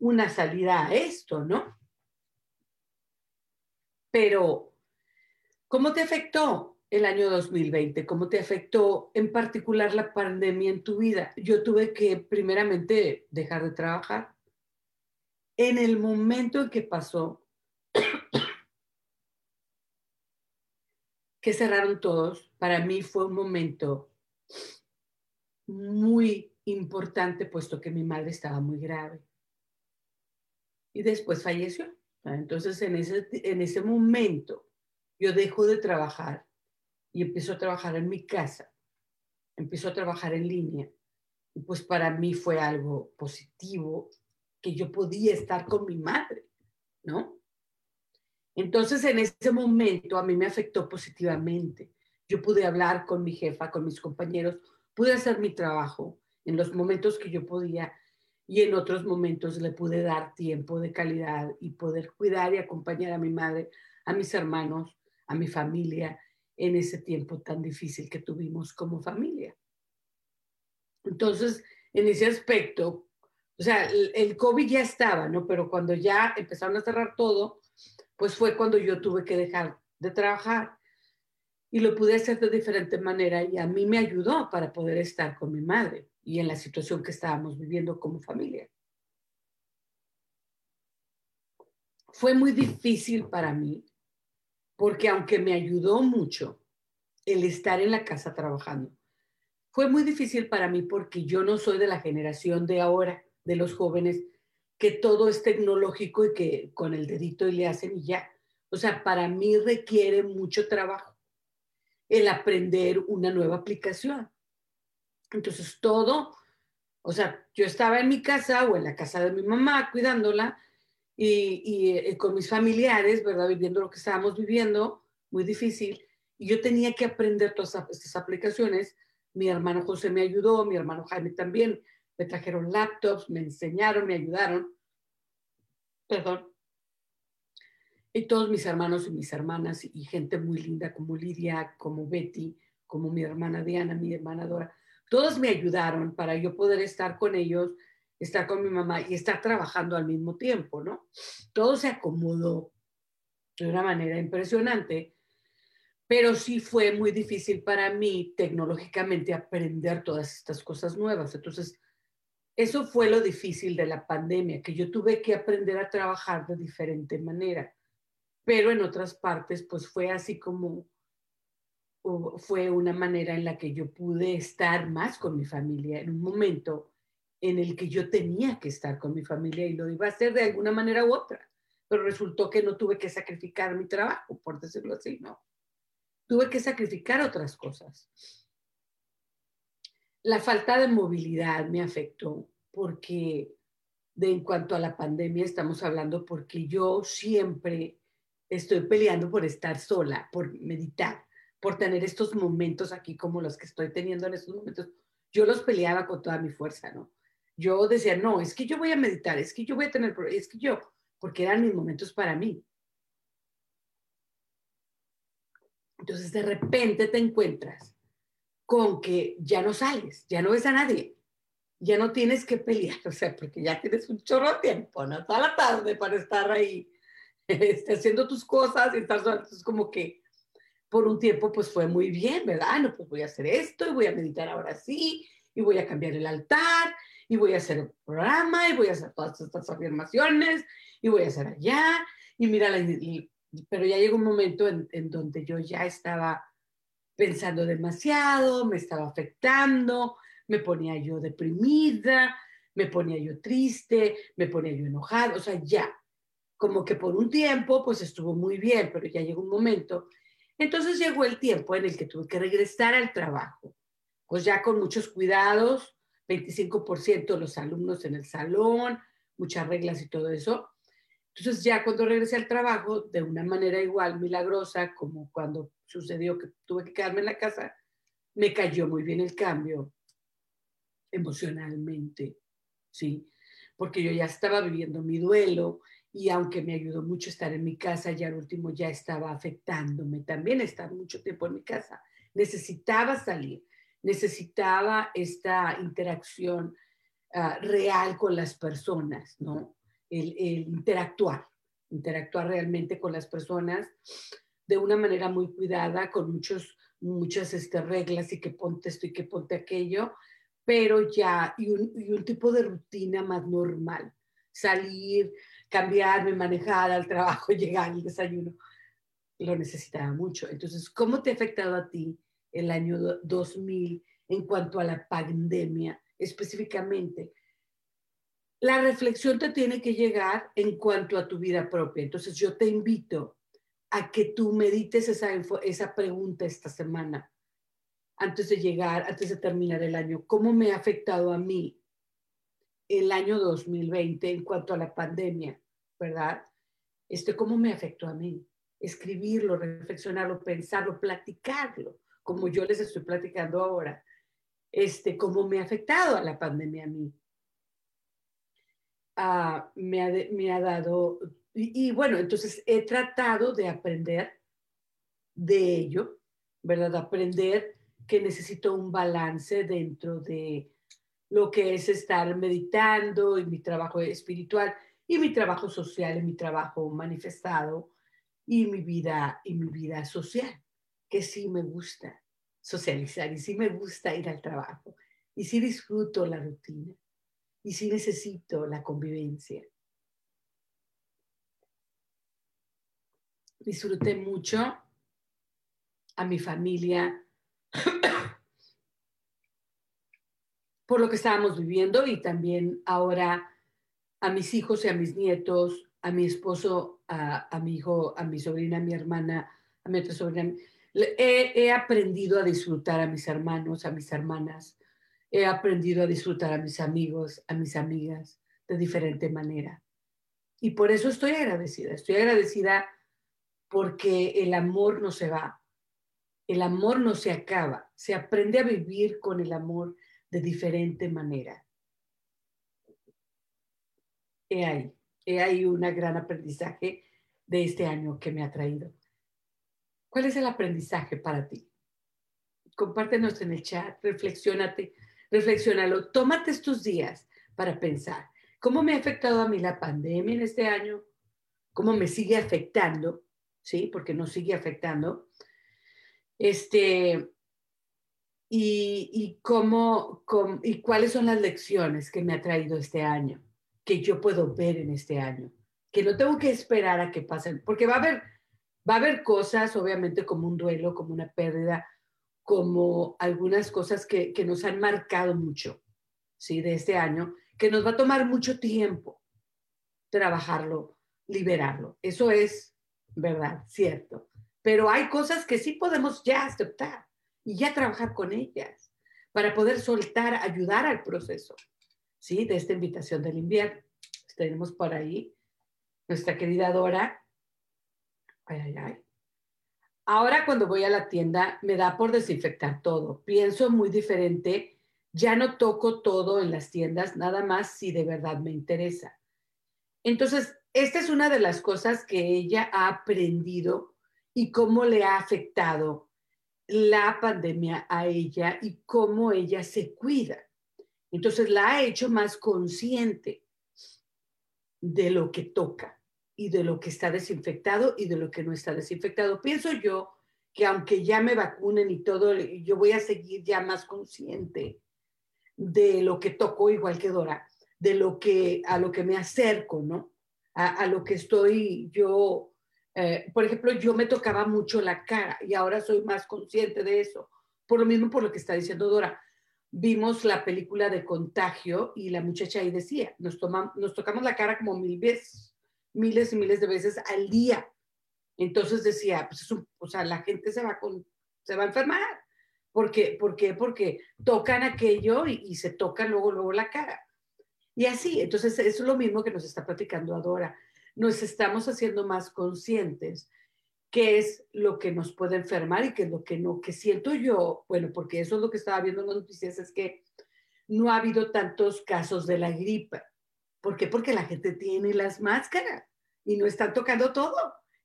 una salida a esto, ¿no? Pero, ¿cómo te afectó el año 2020? ¿Cómo te afectó en particular la pandemia en tu vida? Yo tuve que primeramente dejar de trabajar. En el momento en que pasó, que cerraron todos, para mí fue un momento muy importante, puesto que mi madre estaba muy grave. Y después falleció. Entonces, en ese, en ese momento, yo dejo de trabajar y empiezo a trabajar en mi casa. Empiezo a trabajar en línea. Y pues para mí fue algo positivo que yo podía estar con mi madre, ¿no? Entonces, en ese momento a mí me afectó positivamente. Yo pude hablar con mi jefa, con mis compañeros, pude hacer mi trabajo en los momentos que yo podía y en otros momentos le pude dar tiempo de calidad y poder cuidar y acompañar a mi madre, a mis hermanos, a mi familia en ese tiempo tan difícil que tuvimos como familia. Entonces, en ese aspecto, o sea, el, COVID ya estaba, ¿no? Pero cuando ya empezaron a cerrar todo, pues fue cuando yo tuve que dejar de trabajar y lo pude hacer de diferente manera y a mí me ayudó para poder estar con mi madre y en la situación que estábamos viviendo como familia. Fue muy difícil para mí porque aunque me ayudó mucho el estar en la casa trabajando, fue muy difícil para mí porque yo no soy de la generación de ahora, de los jóvenes que todo es tecnológico y que con el dedito y le hacen y ya. O sea, para mí requiere mucho trabajo el aprender una nueva aplicación. Entonces, todo, o sea, yo estaba en mi casa o en la casa de mi mamá cuidándola y, y eh, con mis familiares, ¿verdad? Viviendo lo que estábamos viviendo, muy difícil. Y yo tenía que aprender todas estas aplicaciones. Mi hermano José me ayudó, mi hermano Jaime también me trajeron laptops, me enseñaron, me ayudaron. Perdón. Y todos mis hermanos y mis hermanas y gente muy linda como Lidia, como Betty, como mi hermana Diana, mi hermana Dora, todos me ayudaron para yo poder estar con ellos, estar con mi mamá y estar trabajando al mismo tiempo, ¿no? Todo se acomodó de una manera impresionante, pero sí fue muy difícil para mí tecnológicamente aprender todas estas cosas nuevas. Entonces, eso fue lo difícil de la pandemia, que yo tuve que aprender a trabajar de diferente manera, pero en otras partes pues fue así como, fue una manera en la que yo pude estar más con mi familia en un momento en el que yo tenía que estar con mi familia y lo iba a hacer de alguna manera u otra, pero resultó que no tuve que sacrificar mi trabajo, por decirlo así, ¿no? Tuve que sacrificar otras cosas la falta de movilidad me afectó porque de en cuanto a la pandemia estamos hablando porque yo siempre estoy peleando por estar sola, por meditar, por tener estos momentos aquí como los que estoy teniendo en estos momentos. Yo los peleaba con toda mi fuerza, ¿no? Yo decía, no, es que yo voy a meditar, es que yo voy a tener, es que yo, porque eran mis momentos para mí. Entonces de repente te encuentras con que ya no sales, ya no ves a nadie, ya no tienes que pelear, o sea, porque ya tienes un chorro de tiempo, ¿no? Toda la tarde para estar ahí este, haciendo tus cosas y estar entonces como que por un tiempo pues fue muy bien, ¿verdad? No, pues voy a hacer esto y voy a meditar ahora sí y voy a cambiar el altar y voy a hacer el programa y voy a hacer todas estas afirmaciones y voy a hacer allá y mira, pero ya llegó un momento en, en donde yo ya estaba pensando demasiado, me estaba afectando, me ponía yo deprimida, me ponía yo triste, me ponía yo enojada, o sea, ya, como que por un tiempo pues estuvo muy bien, pero ya llegó un momento. Entonces llegó el tiempo en el que tuve que regresar al trabajo, pues ya con muchos cuidados, 25% de los alumnos en el salón, muchas reglas y todo eso. Entonces ya cuando regresé al trabajo, de una manera igual milagrosa, como cuando sucedió que tuve que quedarme en la casa, me cayó muy bien el cambio emocionalmente, ¿sí? Porque yo ya estaba viviendo mi duelo y aunque me ayudó mucho estar en mi casa, ya al último ya estaba afectándome también estar mucho tiempo en mi casa. Necesitaba salir, necesitaba esta interacción ah, real con las personas, ¿no? El, el, interactuar, interactuar realmente con las personas de una manera muy cuidada, con muchos, muchas este, reglas y que ponte esto y que ponte aquello, pero ya, y un, y un tipo de rutina más normal. Salir, cambiarme, manejar al trabajo, llegar al desayuno, lo necesitaba mucho. Entonces, ¿cómo te ha afectado a ti el año 2000 en cuanto a la pandemia específicamente? La reflexión te tiene que llegar en cuanto a tu vida propia. Entonces, yo te invito a que tú medites esa, esa pregunta esta semana antes de llegar, antes de terminar el año, ¿cómo me ha afectado a mí el año 2020 en cuanto a la pandemia, verdad? Este, ¿Cómo me afectó a mí? Escribirlo, reflexionarlo, pensarlo, platicarlo, como yo les estoy platicando ahora. Este, ¿Cómo me ha afectado a la pandemia a mí? Ah, me, ha, me, ha, dado, y, y bueno, entonces he tratado de aprender de ello, ¿verdad? Aprender que necesito un balance dentro de lo que es estar meditando y mi trabajo espiritual y mi trabajo social y mi trabajo manifestado y mi vida y mi vida social, que sí me gusta socializar y sí me gusta ir al trabajo y sí disfruto la rutina y sí necesito la convivencia. Disfruté mucho a mi familia por lo que estábamos viviendo y también ahora a mis hijos y a mis nietos, a mi esposo, a, mi hijo, a mi sobrina, a mi hermana, a mi otra sobrina. He, he aprendido a disfrutar a mis hermanos, a mis hermanas. He aprendido a disfrutar a mis amigos, a mis amigas de diferente manera. Y por eso estoy agradecida. Estoy agradecida porque el amor no se va, el amor no se acaba, se aprende a vivir con el amor de diferente manera. He ahí, he ahí un gran aprendizaje de este año que me ha traído. ¿Cuál es el aprendizaje para ti? Compártenos en el chat, reflexionate, reflexionalo, tómate estos días para pensar, ¿cómo me ha afectado a mí la pandemia en este año? ¿Cómo me sigue afectando? ¿Sí? Porque nos sigue afectando. Este, y, cómo, y cuáles son las lecciones que me ha traído este año, que yo puedo ver en este año, que no tengo que esperar a que pasen, porque va a haber, va a haber cosas, obviamente, como un duelo, como una pérdida, como algunas cosas que, que nos han marcado mucho, ¿sí? De este año, que nos va a tomar mucho tiempo trabajarlo, liberarlo. Eso es verdad, cierto. Pero hay cosas que sí podemos ya aceptar y ya trabajar con ellas para poder soltar, ayudar al proceso, ¿sí? De esta invitación del invierno. tenemos por ahí, nuestra querida Dora. Ay, ay, ay. Ahora cuando voy a la tienda me da por desinfectar todo. Pienso muy diferente. Ya no toco todo en las tiendas, nada más si de verdad me interesa. Entonces, esta es una de las cosas que ella ha aprendido y cómo le ha afectado la pandemia a ella y cómo ella se cuida. Entonces la ha hecho más consciente de lo que toca y de lo que está desinfectado y de lo que no está desinfectado. Pienso yo que aunque ya me vacunen y todo, yo voy a seguir ya más consciente de lo que toco, igual que Dora, de lo que a lo que me acerco, ¿no? a, lo que estoy yo, eh, por ejemplo, yo me tocaba mucho la cara y ahora soy más consciente de eso. Por lo mismo, por lo que está diciendo Dora, vimos la película de Contagio y la muchacha ahí decía, nos, tomamos, nos tocamos la cara como mil veces, miles y miles de veces al día. Entonces decía, pues o sea, la gente se va, con, se va a enfermar. ¿Por qué? ¿Por qué? Porque tocan aquello y, y se tocan luego, luego la cara. Y así, entonces es lo mismo que nos está platicando Adora. Nos estamos haciendo más conscientes qué es lo que nos puede enfermar y qué es lo que no, que siento yo, bueno, porque eso es lo que estaba viendo en las noticias, es que no ha habido tantos casos de la gripe. ¿Por qué? Porque la gente tiene las máscaras y no están tocando todo.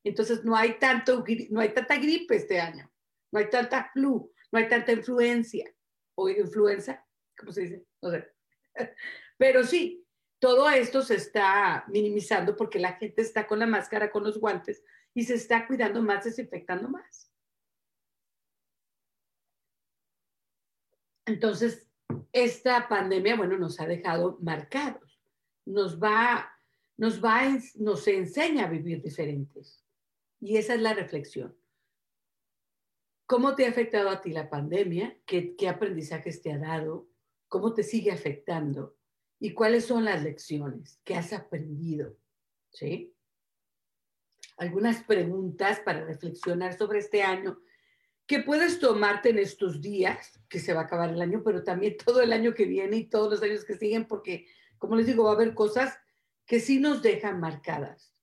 Entonces no hay, tanto, no hay tanta gripe este año, no hay tanta flu, no hay tanta influencia o influenza, ¿cómo se dice? No sé. Pero sí, todo esto se está minimizando porque la gente está con la máscara, con los guantes y se está cuidando más, desinfectando más. Entonces, esta pandemia, bueno, nos ha dejado marcados, nos va, nos va, nos enseña a vivir diferentes. Y esa es la reflexión. ¿Cómo te ha afectado a ti la pandemia? ¿Qué, qué aprendizajes te ha dado? ¿Cómo te sigue afectando? y cuáles son las lecciones que has aprendido. ¿Sí? Algunas preguntas para reflexionar sobre este año que puedes tomarte en estos días, que se va a acabar el año, pero también todo el año que viene y todos los años que siguen, porque, como les digo, va a haber cosas que sí nos dejan marcadas,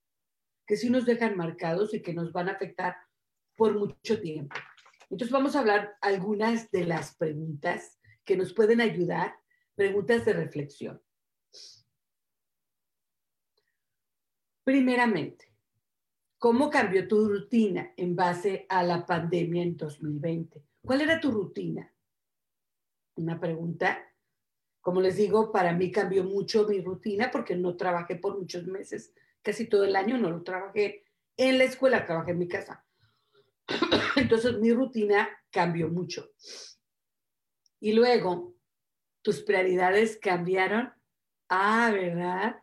que sí nos dejan marcados y que nos van a afectar por mucho tiempo. Entonces vamos a hablar algunas de las preguntas que nos pueden ayudar, preguntas de reflexión. Primeramente, ¿cómo cambió tu rutina en base a la pandemia en 2020? ¿Cuál era tu rutina? Una pregunta. Como les digo, para mí cambió mucho mi rutina porque no trabajé por muchos meses, casi todo el año no lo trabajé en la escuela, trabajé en mi casa. Entonces mi rutina cambió mucho. Y luego, tus prioridades cambiaron. Ah, ¿verdad?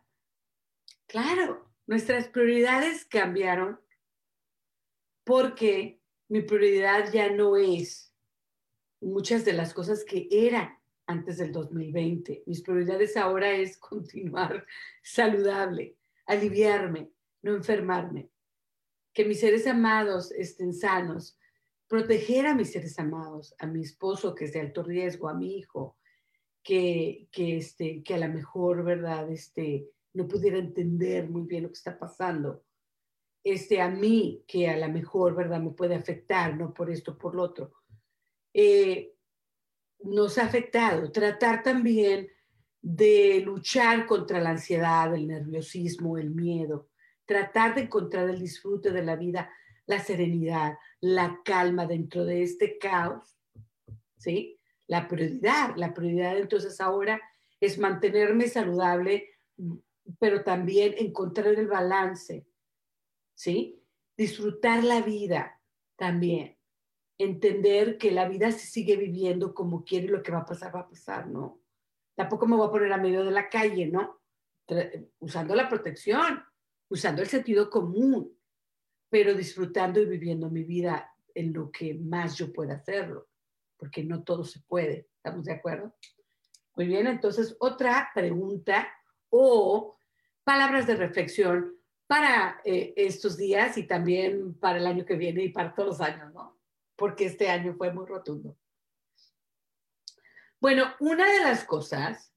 Claro, Nuestras prioridades cambiaron porque mi prioridad ya no es muchas de las cosas que eran antes del 2020. Mis prioridades ahora es continuar saludable, aliviarme, no enfermarme, que mis seres amados estén sanos, proteger a mis seres amados, a mi esposo que es de alto riesgo, a mi hijo, que, que, este, que a lo mejor, ¿verdad? Este, no pudiera entender muy bien lo que está pasando. Este, a mí, que a lo mejor, ¿verdad?, me puede afectar, no por esto, por lo otro. Eh, nos ha afectado. Tratar también de luchar contra la ansiedad, el nerviosismo, el miedo. Tratar de encontrar el disfrute de la vida, la serenidad, la calma dentro de este caos. ¿Sí? La prioridad, la prioridad entonces ahora es mantenerme saludable, pero también encontrar el balance, ¿sí? Disfrutar la vida también. Entender que la vida se sigue viviendo como quiere y lo que va a pasar, va a pasar, ¿no? Tampoco me voy a poner a medio de la calle, ¿no? Usando la protección, usando el sentido común, pero disfrutando y viviendo mi vida en lo que más yo pueda hacerlo, porque no todo se puede. ¿Estamos de acuerdo? Muy bien, entonces otra pregunta o palabras de reflexión para eh, estos días y también para el año que viene y para todos los años, ¿no? Porque este año fue muy rotundo. Bueno, una de las cosas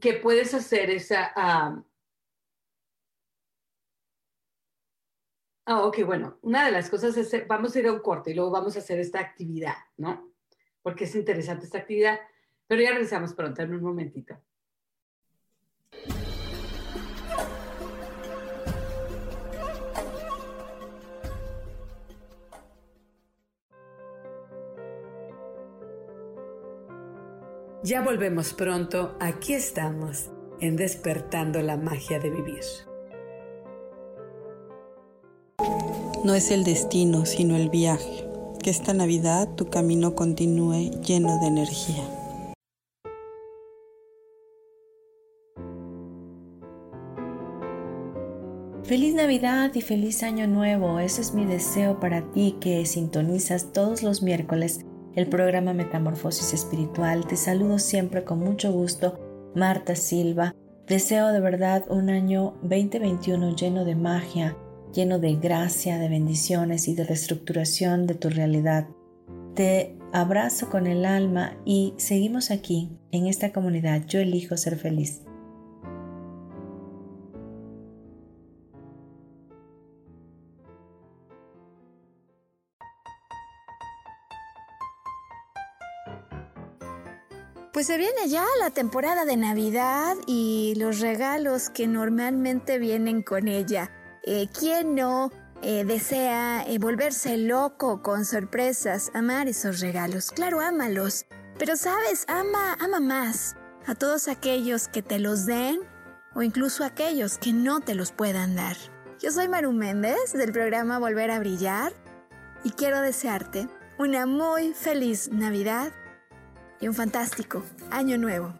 que puedes hacer ah, Ah, ok, bueno, una de las cosas es, vamos a ir a un corte y luego vamos a hacer esta actividad, ¿no? Porque es interesante esta actividad, pero ya regresamos pronto, en un momentito. Ya volvemos pronto, aquí estamos, en despertando la magia de vivir. No es el destino, sino el viaje. Que esta Navidad tu camino continúe lleno de energía. Feliz Navidad y feliz Año Nuevo. Ese es mi deseo para ti que sintonizas todos los miércoles el programa Metamorfosis Espiritual. Te saludo siempre con mucho gusto, Marta Silva. Deseo de verdad un año 2021 lleno de magia, lleno de gracia, de bendiciones y de reestructuración de tu realidad. Te abrazo con el alma y seguimos aquí, en esta comunidad. Yo elijo ser feliz. Pues se viene ya la temporada de Navidad y los regalos que normalmente vienen con ella. Eh, ¿Quién no eh, desea eh, volverse loco con sorpresas, amar esos regalos? Claro, ámalos. Pero sabes, ama, ama más a todos aquellos que te los den o incluso aquellos que no te los puedan dar. Yo soy Maru Méndez del programa Volver a Brillar y quiero desearte una muy feliz Navidad y un fantástico año nuevo.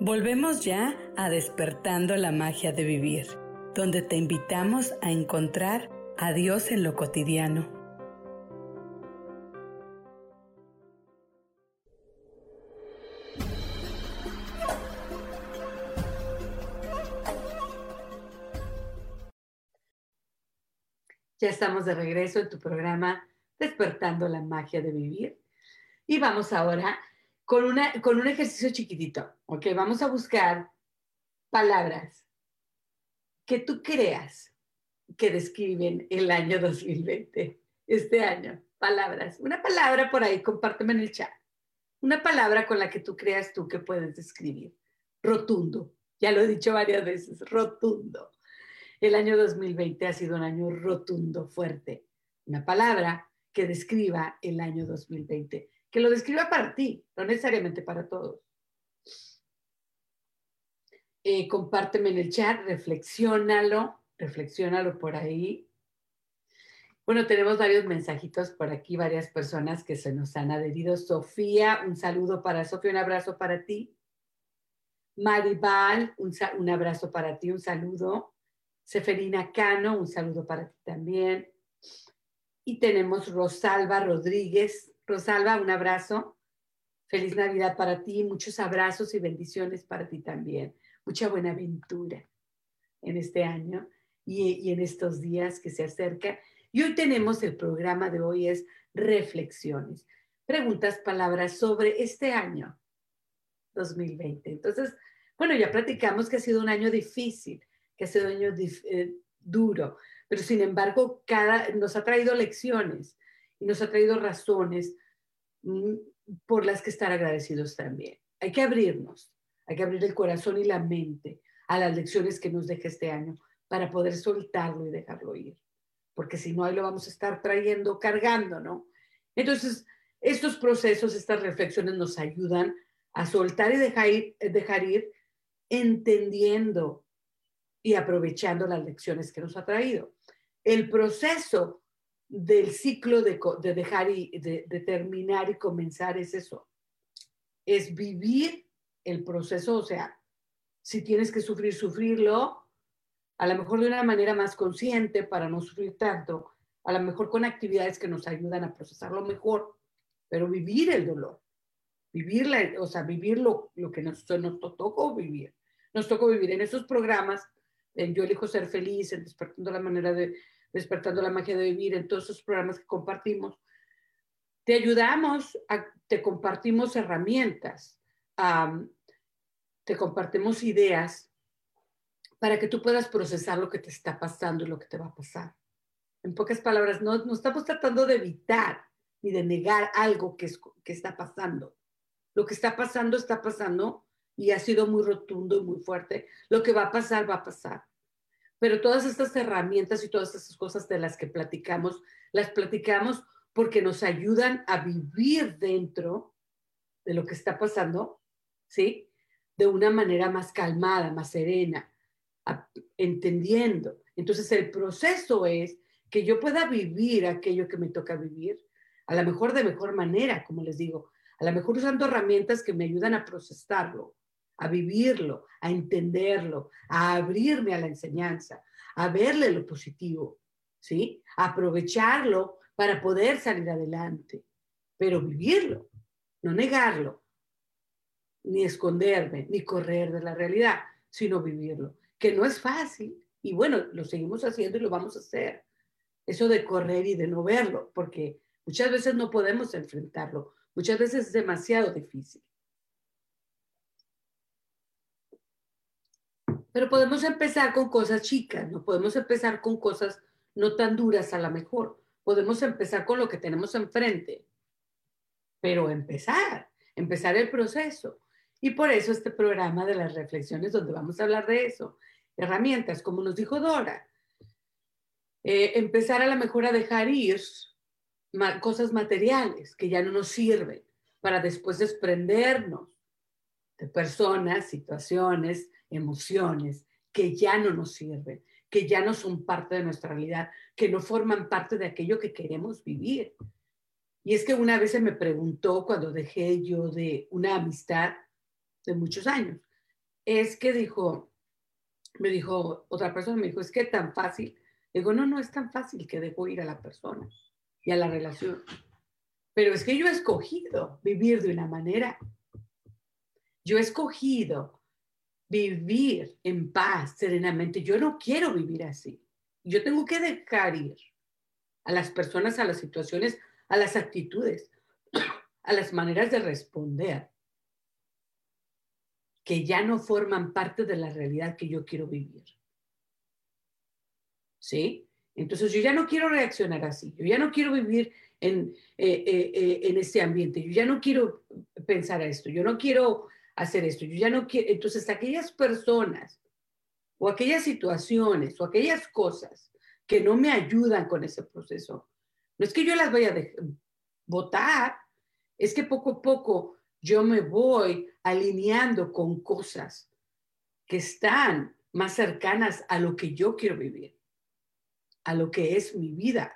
Volvemos ya a despertando la magia de vivir, donde te invitamos a encontrar a Dios en lo cotidiano. Ya estamos de regreso en tu programa Despertando la magia de vivir. Y vamos ahora con, una, con un ejercicio chiquitito, ¿ok? Vamos a buscar palabras que tú creas que describen el año 2020, este año. Palabras. Una palabra por ahí, compárteme en el chat. Una palabra con la que tú creas tú que puedes describir. Rotundo. Ya lo he dicho varias veces, rotundo. El año 2020 ha sido un año rotundo, fuerte. Una palabra que describa el año 2020, que lo describa para ti, no necesariamente para todos. Eh, compárteme en el chat, reflexiónalo, reflexiónalo por ahí. Bueno, tenemos varios mensajitos por aquí, varias personas que se nos han adherido. Sofía, un saludo para Sofía, un abrazo para ti. Maribal, un, un abrazo para ti, un saludo. Seferina Cano, un saludo para ti también. Y tenemos Rosalba Rodríguez. Rosalba, un abrazo. Feliz Navidad para ti, muchos abrazos y bendiciones para ti también. Mucha buena aventura en este año y, y en estos días que se acercan. Y hoy tenemos el programa de hoy es reflexiones, preguntas, palabras sobre este año 2020. Entonces, bueno, ya platicamos que ha sido un año difícil, un año eh, duro, pero sin embargo cada, nos ha traído lecciones y nos ha traído razones mm, por las que estar agradecidos también. Hay que abrirnos, hay que abrir el corazón y la mente a las lecciones que nos deja este año para poder soltarlo y dejarlo ir, porque si no, ahí lo vamos a estar trayendo, cargando, ¿no? Entonces, estos procesos, estas reflexiones nos ayudan a soltar y dejar ir, dejar ir entendiendo y aprovechando las lecciones que nos ha traído. El proceso del ciclo de, de dejar y de, de, terminar y comenzar es eso, es vivir el proceso, o sea, si tienes que sufrir, sufrirlo, a lo mejor de una manera más consciente para no sufrir tanto, a lo mejor con actividades que nos ayudan a procesarlo mejor, pero vivir el dolor, vivir, la, o sea, vivir lo, lo que nos, nos tocó vivir. Nos tocó vivir en esos programas en Yo elijo ser feliz, en Despertando la manera de, Despertando la Magia de Vivir, en todos esos programas que compartimos, te ayudamos, te compartimos herramientas, te compartimos ideas para que tú puedas procesar lo que te está pasando y lo que te va a pasar. En pocas palabras, no, no estamos tratando de evitar ni de negar algo que, es, que está pasando. Lo que está pasando está pasando y ha sido muy rotundo y muy fuerte. Lo que va a pasar, va a pasar. Pero todas estas herramientas y todas estas cosas de las que platicamos, las platicamos porque nos ayudan a vivir dentro de lo que está pasando, ¿sí? De una manera más calmada, más serena, entendiendo. Entonces el proceso es que yo pueda vivir aquello que me toca vivir, a lo mejor de mejor manera, como les digo, a lo mejor usando herramientas que me ayudan a procesarlo, a vivirlo, a entenderlo, a abrirme a la enseñanza, a verle lo positivo, ¿sí? A aprovecharlo para poder salir adelante, pero vivirlo, no negarlo, ni esconderme, ni correr de la realidad, sino vivirlo, que no es fácil. Y bueno, lo seguimos haciendo y lo vamos a hacer. Eso de correr y de no verlo, porque muchas veces no podemos enfrentarlo, muchas veces es demasiado difícil. Pero podemos empezar con cosas chicas, no podemos empezar con cosas no tan duras a lo mejor. Podemos empezar con lo que tenemos enfrente, pero empezar, empezar el proceso. Y por eso este programa de las reflexiones donde vamos a hablar de eso. Herramientas, como nos dijo Dora. Eh, empezar a lo mejor a dejar ir cosas materiales que ya no nos sirven para después desprendernos de personas, situaciones, emociones que ya no nos sirven, que ya no son parte de nuestra realidad, que no forman parte de aquello que queremos vivir. Y es que una vez se me preguntó cuando dejé yo de una amistad de muchos años, es que dijo, me dijo, otra persona me dijo, es que tan fácil. Digo, no, no es tan fácil que dejo ir a la persona y a la relación. Pero es que yo he escogido vivir de una manera. Yo he escogido vivir en paz, serenamente. Yo no quiero vivir así. Yo tengo que dejar ir a las personas, a las situaciones, a las actitudes, a las maneras de responder que ya no forman parte de la realidad que yo quiero vivir. ¿Sí? Entonces yo ya no quiero reaccionar así, yo ya no quiero vivir en, eh, eh, eh, en este ambiente, yo ya no quiero pensar a esto, yo no quiero hacer esto. Yo ya no quiero, entonces aquellas personas o aquellas situaciones o aquellas cosas que no me ayudan con ese proceso, no es que yo las vaya a votar, es que poco a poco yo me voy alineando con cosas que están más cercanas a lo que yo quiero vivir, a lo que es mi vida,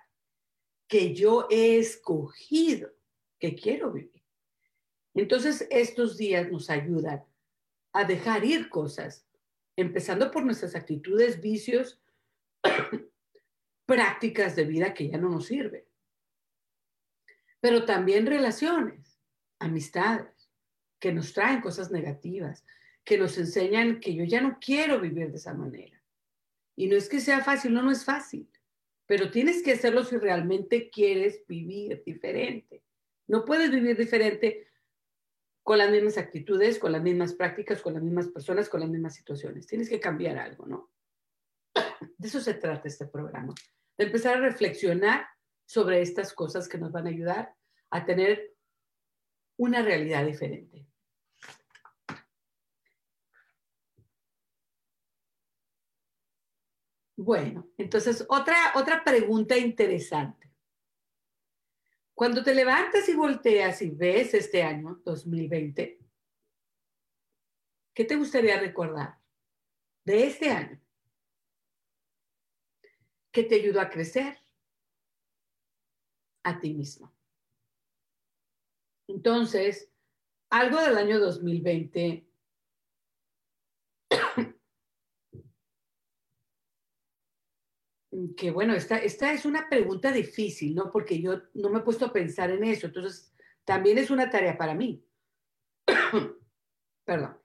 que yo he escogido que quiero vivir. Entonces, estos días nos ayudan a dejar ir cosas, empezando por nuestras actitudes, vicios, prácticas de vida que ya no nos sirven. Pero también relaciones, amistades, que nos traen cosas negativas, que nos enseñan que yo ya no quiero vivir de esa manera. Y no es que sea fácil, no, no es fácil, pero tienes que hacerlo si realmente quieres vivir diferente. No puedes vivir diferente con las mismas actitudes, con las mismas prácticas, con las mismas personas, con las mismas situaciones. Tienes que cambiar algo, ¿no? De eso se trata este programa, de empezar a reflexionar sobre estas cosas que nos van a ayudar a tener una realidad diferente. Bueno, entonces otra, otra pregunta interesante. Cuando te levantas y volteas y ves este año 2020, ¿qué te gustaría recordar de este año? ¿Qué te ayudó a crecer? A ti mismo. Entonces, algo del año 2020 que bueno, esta, esta es una pregunta difícil, ¿no? Porque yo no me he puesto a pensar en eso, entonces también es una tarea para mí. Perdón.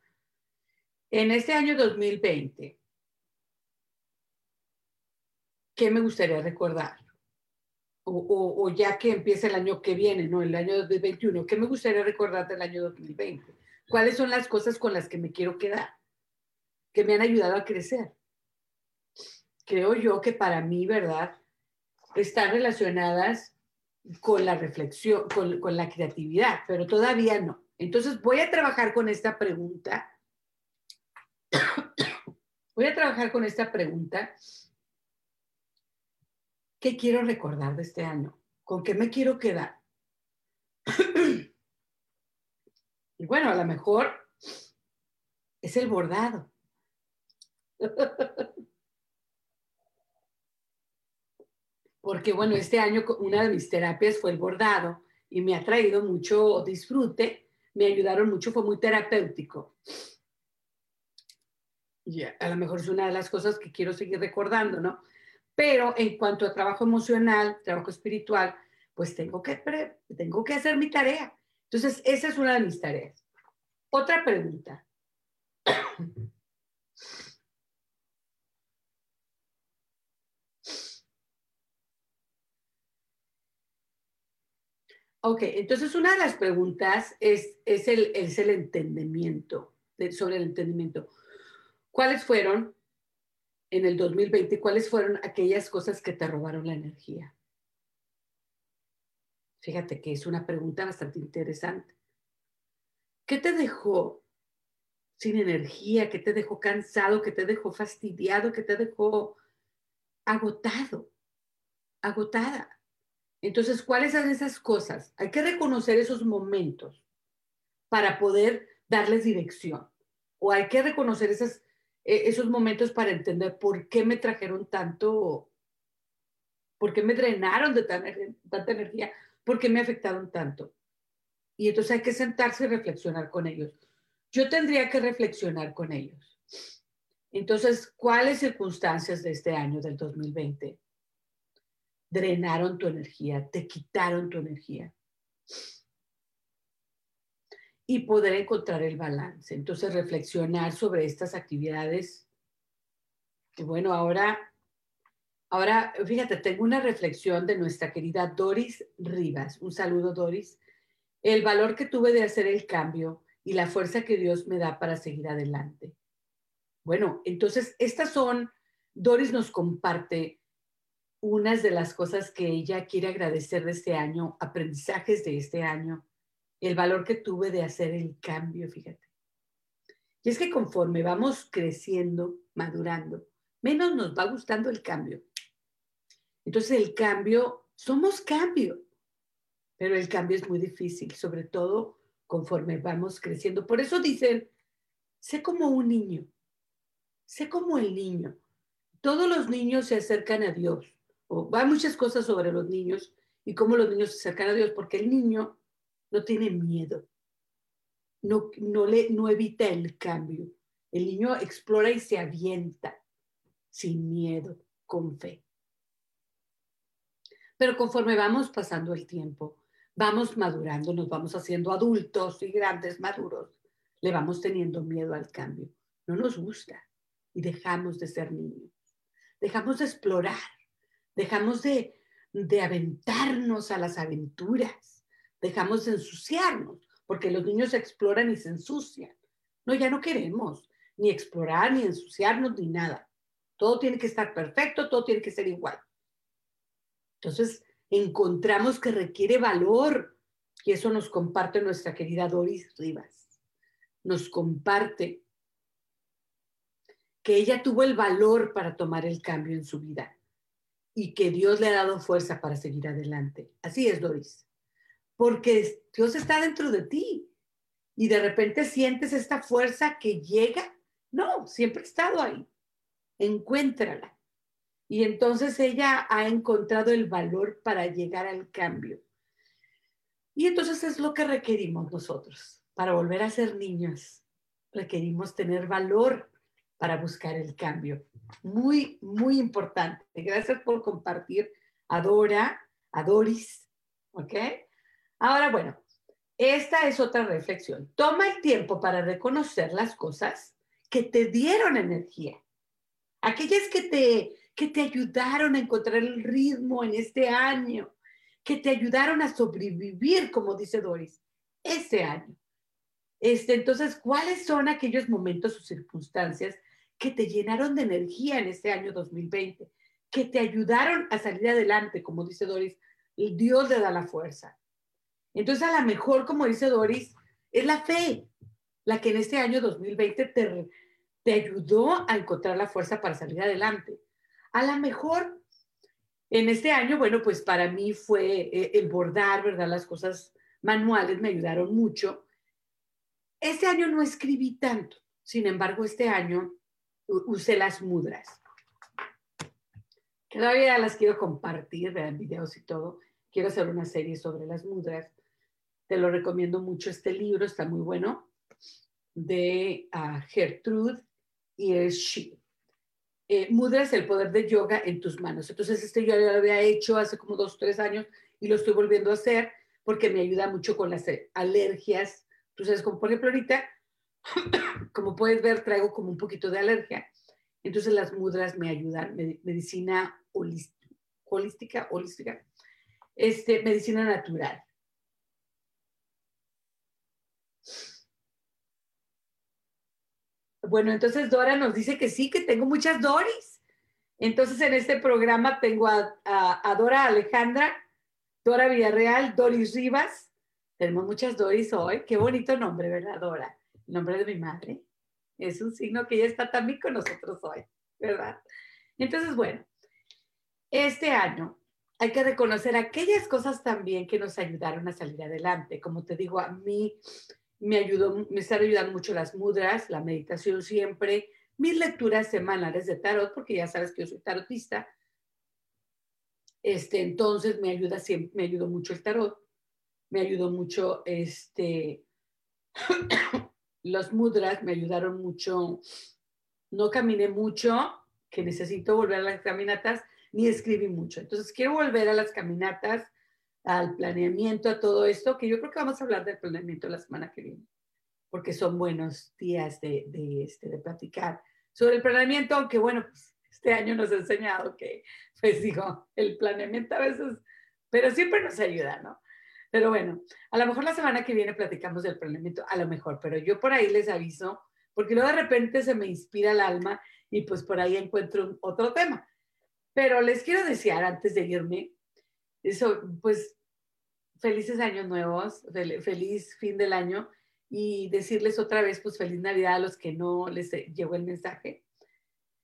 En este año 2020, ¿qué me gustaría recordar? O, ya que empieza el año que viene, ¿no? El año 2021, ¿qué me gustaría recordar del año 2020? ¿Cuáles son las cosas con las que me quiero quedar? Que me han ayudado a crecer. Creo yo que para mí, ¿verdad? Están relacionadas con la reflexión, con, con la creatividad, pero todavía no. Entonces voy a trabajar con esta pregunta. voy a trabajar con esta pregunta ¿Qué quiero recordar de este año? ¿Con qué me quiero quedar? y bueno, a lo mejor es el bordado. Porque bueno, este año una de mis terapias fue el bordado y me ha traído mucho disfrute, me ayudaron mucho, fue muy terapéutico. Y a lo mejor es una de las cosas que quiero seguir recordando, ¿no? Pero en cuanto a trabajo emocional, trabajo espiritual, pues tengo que, tengo que hacer mi tarea. Entonces, esa es una de mis tareas. Otra pregunta. Ok, entonces una de las preguntas es, es, el, es el entendimiento, sobre el entendimiento. ¿Cuáles fueron en el 2020, ¿cuáles fueron aquellas cosas que te robaron la energía? Fíjate que es una pregunta bastante interesante. ¿Qué te dejó sin energía? ¿Qué te dejó cansado? ¿Qué te dejó fastidiado? ¿Qué te dejó agotado? Agotada. Entonces, ¿cuáles son esas cosas? Hay que reconocer esos momentos para poder darles dirección. O hay que reconocer esas e-, esos momentos para entender por qué me trajeron tanto, por qué me drenaron de tanta energía, por qué me afectaron tanto. Y entonces hay que sentarse y reflexionar con ellos. Yo tendría que reflexionar con ellos. Entonces, ¿cuáles circunstancias de este año, del 2020, drenaron tu energía, te quitaron tu energía? y poder encontrar el balance. Entonces, reflexionar sobre estas actividades. Y bueno, ahora, ahora, fíjate, tengo una reflexión de nuestra querida Doris Rivas. Un saludo, Doris. El valor que tuve de hacer el cambio y la fuerza que Dios me da para seguir adelante. Bueno, entonces, estas son, Doris nos comparte unas de las cosas que ella quiere agradecer de este año, aprendizajes de este año el valor que tuve de hacer el cambio, fíjate. Y es que conforme vamos creciendo, madurando, menos nos va gustando el cambio. Entonces el cambio, somos cambio, pero el cambio es muy difícil, sobre todo conforme vamos creciendo. Por eso dicen, sé como un niño, sé como el niño. Todos los niños se acercan a Dios. O, hay muchas cosas sobre los niños y cómo los niños se acercan a Dios, porque el niño no tiene miedo, no, no, le, no evita el cambio. El niño explora y se avienta sin miedo, con fe. Pero conforme vamos pasando el tiempo, vamos madurando, nos vamos haciendo adultos y grandes maduros, le vamos teniendo miedo al cambio. No nos gusta y dejamos de ser niños. Dejamos de explorar, dejamos de, de aventarnos a las aventuras dejamos de ensuciarnos, porque los niños exploran y se ensucian. No, ya no queremos ni explorar, ni ensuciarnos, ni nada. Todo tiene que estar perfecto, todo tiene que ser igual. Entonces, encontramos que requiere valor y eso nos comparte nuestra querida Doris Rivas. Nos comparte que ella tuvo el valor para tomar el cambio en su vida y que Dios le ha dado fuerza para seguir adelante. Así es, Doris porque Dios está dentro de ti y de repente sientes esta fuerza que llega. No, siempre ha estado ahí. Encuéntrala. Y entonces ella ha encontrado el valor para llegar al cambio. Y entonces es lo que requerimos nosotros para volver a ser niños. Requerimos tener valor para buscar el cambio. Muy, muy importante. Gracias por compartir a Dora, a Doris, ¿ok? Ahora, bueno, esta es otra reflexión. Toma el tiempo para reconocer las cosas que te dieron energía. Aquellas que te, que te ayudaron a encontrar el ritmo en este año, que te ayudaron a sobrevivir, como dice Doris, este año. Este, entonces, ¿cuáles son aquellos momentos o circunstancias que te llenaron de energía en este año 2020? Que te ayudaron a salir adelante, como dice Doris, el Dios le da la fuerza. Entonces, a lo mejor, como dice Doris, es la fe la que en este año 2020 te, te ayudó a encontrar la fuerza para salir adelante. A lo mejor en este año, bueno, pues para mí fue eh, el bordar, ¿verdad? Las cosas manuales me ayudaron mucho. Este año no escribí tanto, sin embargo, este año usé las mudras. Todavía las quiero compartir, en videos y todo. Quiero hacer una serie sobre las mudras. Te lo recomiendo mucho este libro, está muy bueno, de uh, Gertrude She. Eh, mudras el poder de yoga en tus manos. Entonces, este yo lo había hecho hace como dos, tres años y lo estoy volviendo a hacer porque me ayuda mucho con las alergias. Tú sabes, como por ejemplo ahorita, como puedes ver, traigo como un poquito de alergia. Entonces las mudras me ayudan, medicina holística, holística, este, medicina natural. Bueno, entonces Dora nos dice que sí, que tengo muchas Doris. Entonces en este programa tengo a, a, Dora Alejandra, Dora Villarreal, Doris Rivas. Tenemos muchas Doris hoy. Qué bonito nombre, ¿verdad, Dora? Nombre de mi madre. Es un signo que ella está también con nosotros hoy, ¿verdad? Entonces, bueno, este año hay que reconocer aquellas cosas también que nos ayudaron a salir adelante. Como te digo, a mí me ayudó, me están ayudando mucho las mudras, la meditación siempre, mis lecturas semanales de tarot, porque ya sabes que yo soy tarotista. Este, entonces me ayuda siempre, me ayudó mucho el tarot, me ayudó mucho este, los mudras, me ayudaron mucho. No caminé mucho, que necesito volver a las caminatas, ni escribí mucho. Entonces quiero volver a las caminatas al planeamiento, a todo esto, que yo creo que vamos a hablar del planeamiento la semana que viene, porque son buenos días de, de, este, de platicar sobre el planeamiento, aunque bueno, pues este año nos ha enseñado que, pues digo, el planeamiento a veces, pero siempre nos ayuda, ¿no? Pero bueno, a lo mejor la semana que viene platicamos del planeamiento, a lo mejor, pero yo por ahí les aviso, porque luego de repente se me inspira el alma y pues por ahí encuentro otro tema. Pero les quiero desear antes de irme eso, pues, felices años nuevos, feliz fin del año y decirles otra vez, pues, feliz Navidad a los que no les llegó el mensaje.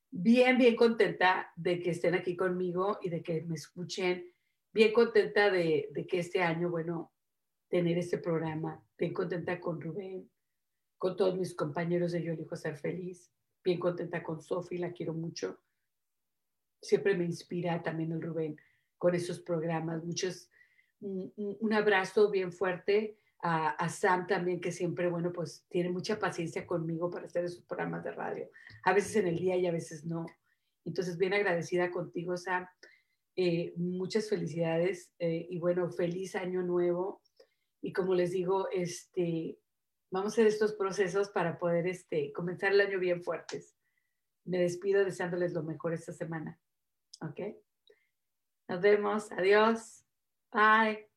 Bien, bien contenta de que estén aquí conmigo y de que me escuchen. Bien contenta de, de que este año, bueno, tener este programa. Bien contenta con Rubén, con todos mis compañeros de Yo elijo ser feliz. Bien contenta con Sofi, la quiero mucho. Siempre me inspira también el Rubén con esos programas. Muchos, un, abrazo bien fuerte a, Sam también, que siempre, bueno, pues tiene mucha paciencia conmigo para hacer esos programas de radio. A veces en el día y a veces no. Entonces, bien agradecida contigo, Sam. Eh, muchas felicidades eh, y bueno, feliz año nuevo. Y como les digo, este, vamos a hacer estos procesos para poder este, comenzar el año bien fuertes. Me despido deseándoles lo mejor esta semana. ¿Ok? Nos vemos. Adiós. Bye.